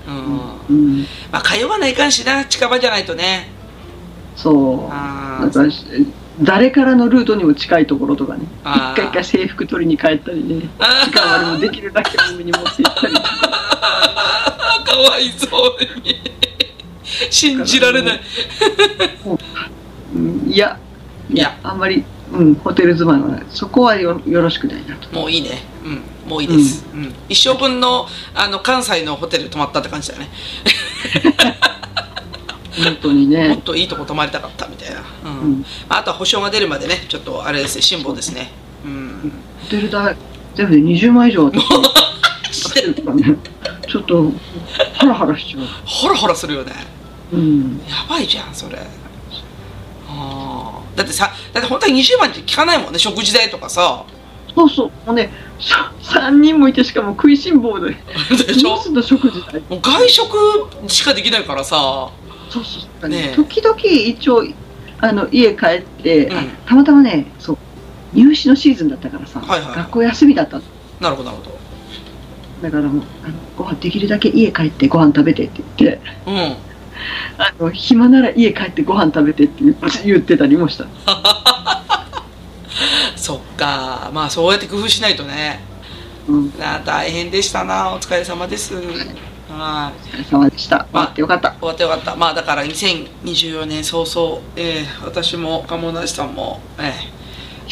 うん、うん。まあ通わないかんしな近場じゃないとね。そう。あだから誰からのルートにも近いところとかね。一回一回制服取りに帰ったりね。あ時間割りもできるだけ多めに持って行ったり。あ かわいそうに。信じられない。うんいやいや。あんまり、うん、ホテル住まいはそこはよよろしくないなと。もういいね。うんもういいです、うん。一生分のあの関西のホテル泊まったって感じだよね。本当にもっね、といいとこ泊まりたかったみたいな、うん。うん、まあ、あとは保証が出るまでねちょっとあれですね辛抱ですね。うん。ホテル代全部で20万以上私してるからねちょっとハラハラしちゃう。ホラホラするよね。うん。やばいじゃんそれ。あーだってさだって本当に20万って聞かないもんね食事代とかさ。そうそう。もうね3人もいてしかも食いしん坊ででしょ？食事代。もう外食しかできないからさ。そうそう。ねえ。時々一応あの家帰って、あうん。たまたまねそう入試のシーズンだったからさ、はいはい学校休みだったの。なるほどなるほだからもうあのご飯できるだけ家帰ってご飯食べてって言ってどうんあの暇なら家帰ってご飯食べてって言ってたりもした。そっか。まあそうやって工夫しないとね。うん。大変でしたな。お疲れ様です。はい。お疲れ様でした。まあ待ってよかった。終わってよかった。まあだから2024年早々、えー私も鴨梨さんも、えー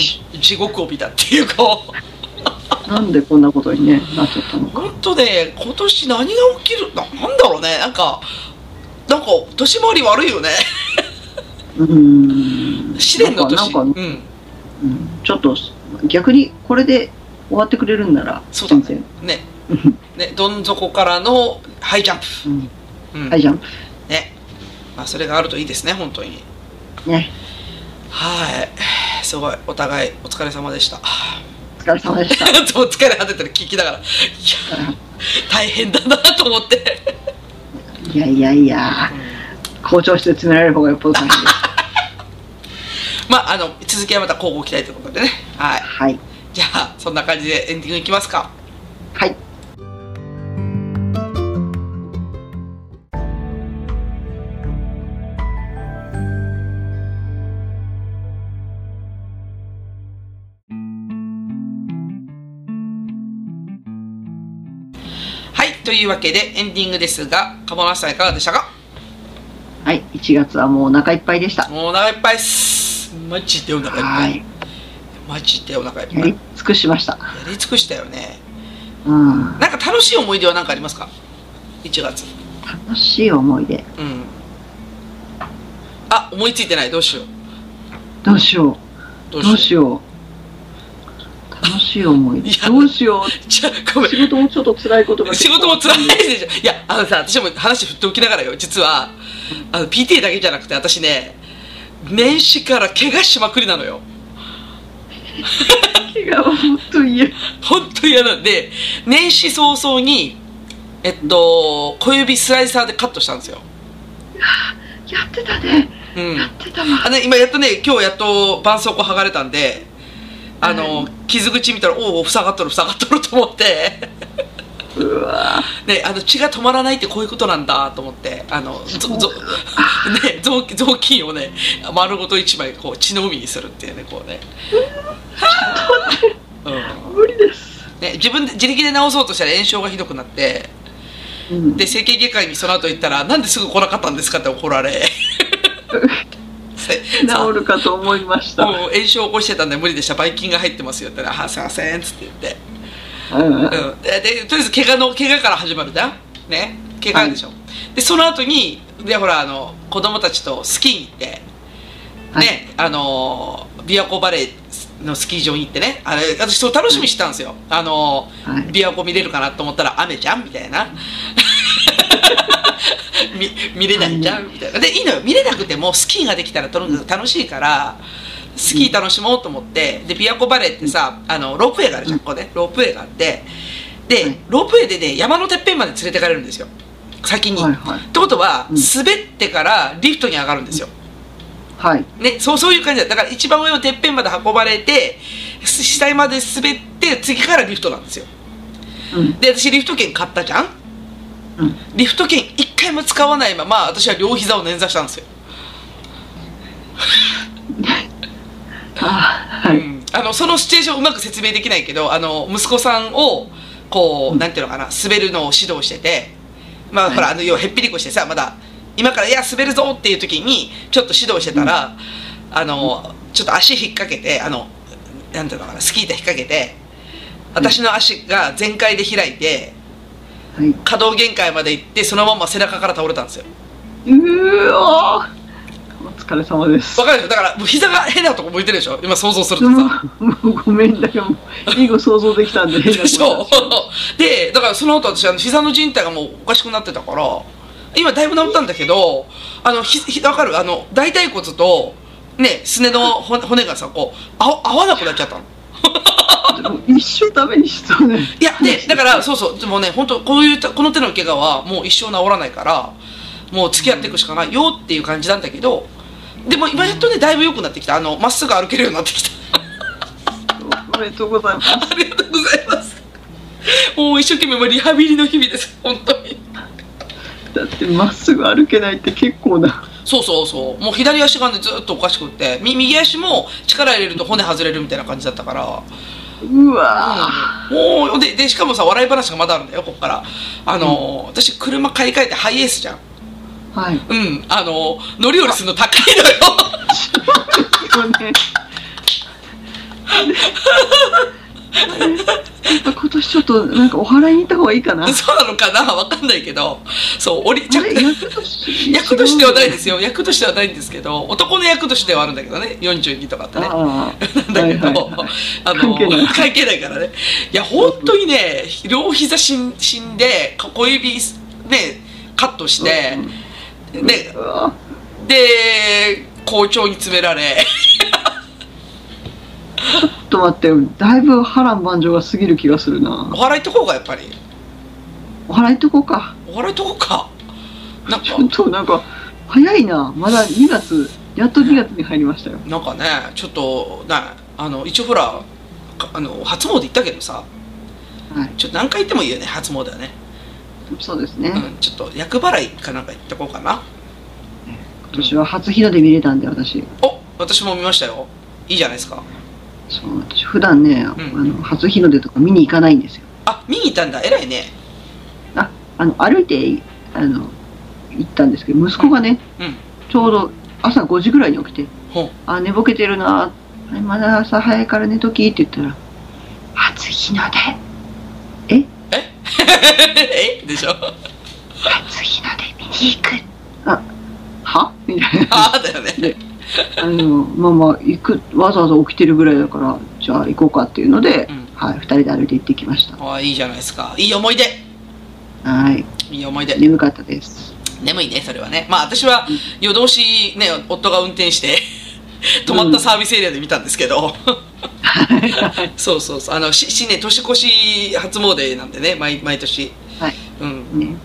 し地獄を見たっていうか。なんでこんなことに、ね、なっちゃったのか。本当ね今年何が起きるななんだろうね。なんかなんか年回り悪いよね。うーん。試練の年。なんかなんかうん。うん。ちょっと逆にこれで終わってくれるんならそうだね。ね。ねどん底からのハイジャンプ、うん。うん。はいじゃんね。まあそれがあるといいですね本当に。ね。はい。すごい。お互いお疲れ様でした。お疲れ様でした。お疲れ果ててる。聞きながら。いや大変だなと思っていやいやいや。校長室で詰められる方がよっぽど大変です。まああの続きはまた交互期待ということでね。はい。はい。じゃあそんな感じでエンディングいきますか。はい。というわけでエンディングですが鴨梨さんいかがでしたか？はい。1月はもうお腹いっぱいでした。もうお腹いっぱいっすマジでお腹いっぱはいい。マジでお腹いっぱいやり尽くしました。やり尽くしたよねうん。なんか楽しい思い出は何かありますか？1月楽しい思い出。うんあ思いついてないどうしようどうしよう。どどうしよう。楽しい思い出い。やどうしよう。じゃごめん仕事もちょっと辛いことが。仕事も辛いでしょいやあのさ私も話振っておきながらよ実はあの PTA だけじゃなくて私ね年始から怪我しまくりなのよ気が本当に嫌。本当に嫌なんで年始早々にえっと小指スライサーでカットしたんですよやってたね。うんやってたわ。あの今やっとね今日やっと絆創膏剥がれたんであの、う傷口見たらおお塞がっとる塞がっとると思って。うわ。ね、あの血が止まらないってこういうことなんだと思って。あのぞぞ、ね、臓器臓器をね丸ごと一枚こう血の海にするっていうねこうね,、う無理です。ん、ね自分で自力で治そうとしたら炎症がひどくなって。うん。で整形外科医にその後行ったら「なんですぐ来なかったんですか?」って怒られ。せ 治るかと思いました。もう炎症起こしてたんで無理でした。ばい菌が入ってますよって。言ったら「あすいません」っつって言って。うん。うん、ででとりあえず怪我の怪我から始まるじゃん。ね。怪我でしょ、でその後にでほらあの子供たちとスキーに行って。ね、はい。あの琵琶湖バレーのスキー場に行ってね。あれ私そう楽しみにしてたんですよ、あのはい。琵琶湖見れるかなと思ったら雨じゃんみたいな 見見れないじゃんみたいな。でいいのよ。見れなくてもスキーができたらとにかく楽しいからスキー楽しもうと思ってで琵琶湖バレーってさあのロープウェイがあるじゃん。ここで。ロープウェイがあってで、はい。ロープウェイでね山のてっぺんまで連れてかれるんですよ。先に、はいはい。ってことは、うん。滑ってからリフトに上がるんですよ、はい。ね、そうそういう感じだ。だから一番上のてっぺんまで運ばれてす下まで滑って次からリフトなんですよ。うん。で私リフト券買ったじゃんうん。リフト券一回も使わないまま私は両膝を捻挫したんですよ、あーはい。うん。あのそのシチュエーションをうまく説明できないけどあの息子さんをこう、うん。なんていうのかな滑るのを指導しててまあ、はい。ほらあの要はへっぴりこしてさまだ今から「いや滑るぞ」っていう時にちょっと指導してたら、あのちょっと足引っ掛けてあのなんていうのかなスキー板引っ掛けて私の足が全開で開いてはい。可動限界まで行ってそのまま背中から倒れたんですよ。うーわー。お疲れ様です。わ。かるでしょ？だからもう膝が変なとこ向いてるでしょ？今想像するとさ。もうごめんだけど、いいご想像できたんで、変なでしょでだからその後私あの膝の靭帯がもうおかしくなってたから今だいぶ治ったんだけどあのひひわかる？あの大腿骨とねすねの骨骨がさこうあ合わなくなっちゃったの 一生ダメにしそうね。いやでだからそうそう。でもね本当こういうこの手の怪我はもう一生治らないからもう付き合っていくしかないよっていう感じなんだけどでも今やっとねだいぶ良くなってきた。あのまっすぐ歩けるようになってきた。おめでとうございます。ありがとうございます。もう一生懸命リハビリの日々です。本当にだってまっすぐ歩けないって結構な。そうそうそう。もう左足がねずっとおかしくって。み右足も力入れると骨外れるみたいな感じだったから。うわもうででしかもさ笑い話がまだあるんだよこっから。あの、私車買い替えてハイエースじゃん。ーはい。うん。あの乗り降りするの高いのよ。ね。や っぱ今年ちょっとなんかお祓いに行った方がいいかな。そうなのかな？わかんないけど。そう降りちゃ役年役としてはないですよ。役としてはないんですけど男の役としてはあるんだけどね。42とかってね。なんだけど、はいはいはい。あの関係ない。からね。いや本当にね両膝死ん死んで小指ねカットして、でうわ。で校長に詰められちょっと待って、だいぶ波乱万丈が過ぎる気がするなお。祓いとこうかやっぱり？お祓いとこうか。お祓いとこうかなんかちょっとなんか早いな。まだ2月やっと2月に入りましたよ。なんかねちょっとねあの一応ほらかあの初詣行ったけどさはい。ちょっと何回行ってもいいよね初詣はね、そうですね。うん、ちょっと厄払いかなんか行ってこうかな今年は初日の出見れたんで、私。お私も見ましたよいいじゃないですかそう、私普段ね、ん。あの、初日の出とか見に行かないんですよ。あ見に行ったんだ。偉いね。あ、あの、歩いて、あの、行ったんですけど、息子がね、うん。ちょうど朝5時ぐらいに起きて、ほう。あ、寝ぼけてるな、はいまだ朝早いから寝ときって言ったら、初日の出、え？え？でしょ？初日の出見に行く。あ、は？みたいな。ああだよね。であの、まあまあ、行く、わざわざ起きてるぐらいだから、じゃあ行こうかっていうので、うん。はい、二人で歩いて行ってきました。ああいいじゃないですか。いい思い出。はい、いい思い出。眠かったです。眠いねそれはね。まあ私は夜通しね夫が運転して泊まったサービスエリアで見たんですけど、そうそうそう。あのし新年年越し初詣なんでね毎毎年。はい、うん。ね、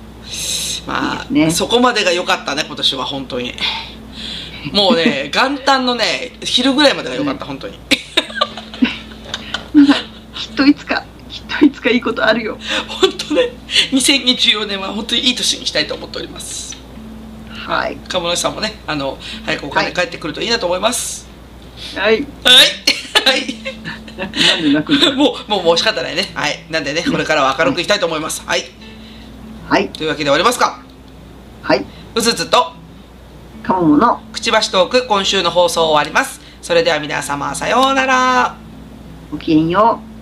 まあね。そこまでが良かったね今年は本当にもうね元旦のね昼ぐらいまでが良かった本当にきっといつか、きっといつかいいことあるよ。本当ね2024年は本当にいい年にしたいと思っておりますはい、鴨梨さんもねあの早くお金はい返ってくるといいなと思いますはい、はいはいななんで泣くのもう、もう、もう仕方ないね。はい。なんでね、これからは明るくいきたいと思います。はい。はい、というわけで終わりますか。はい、うずつと、かももの、くちばしトーク、今週の放送終わります。それでは皆様、さようなら。ごきげんよう。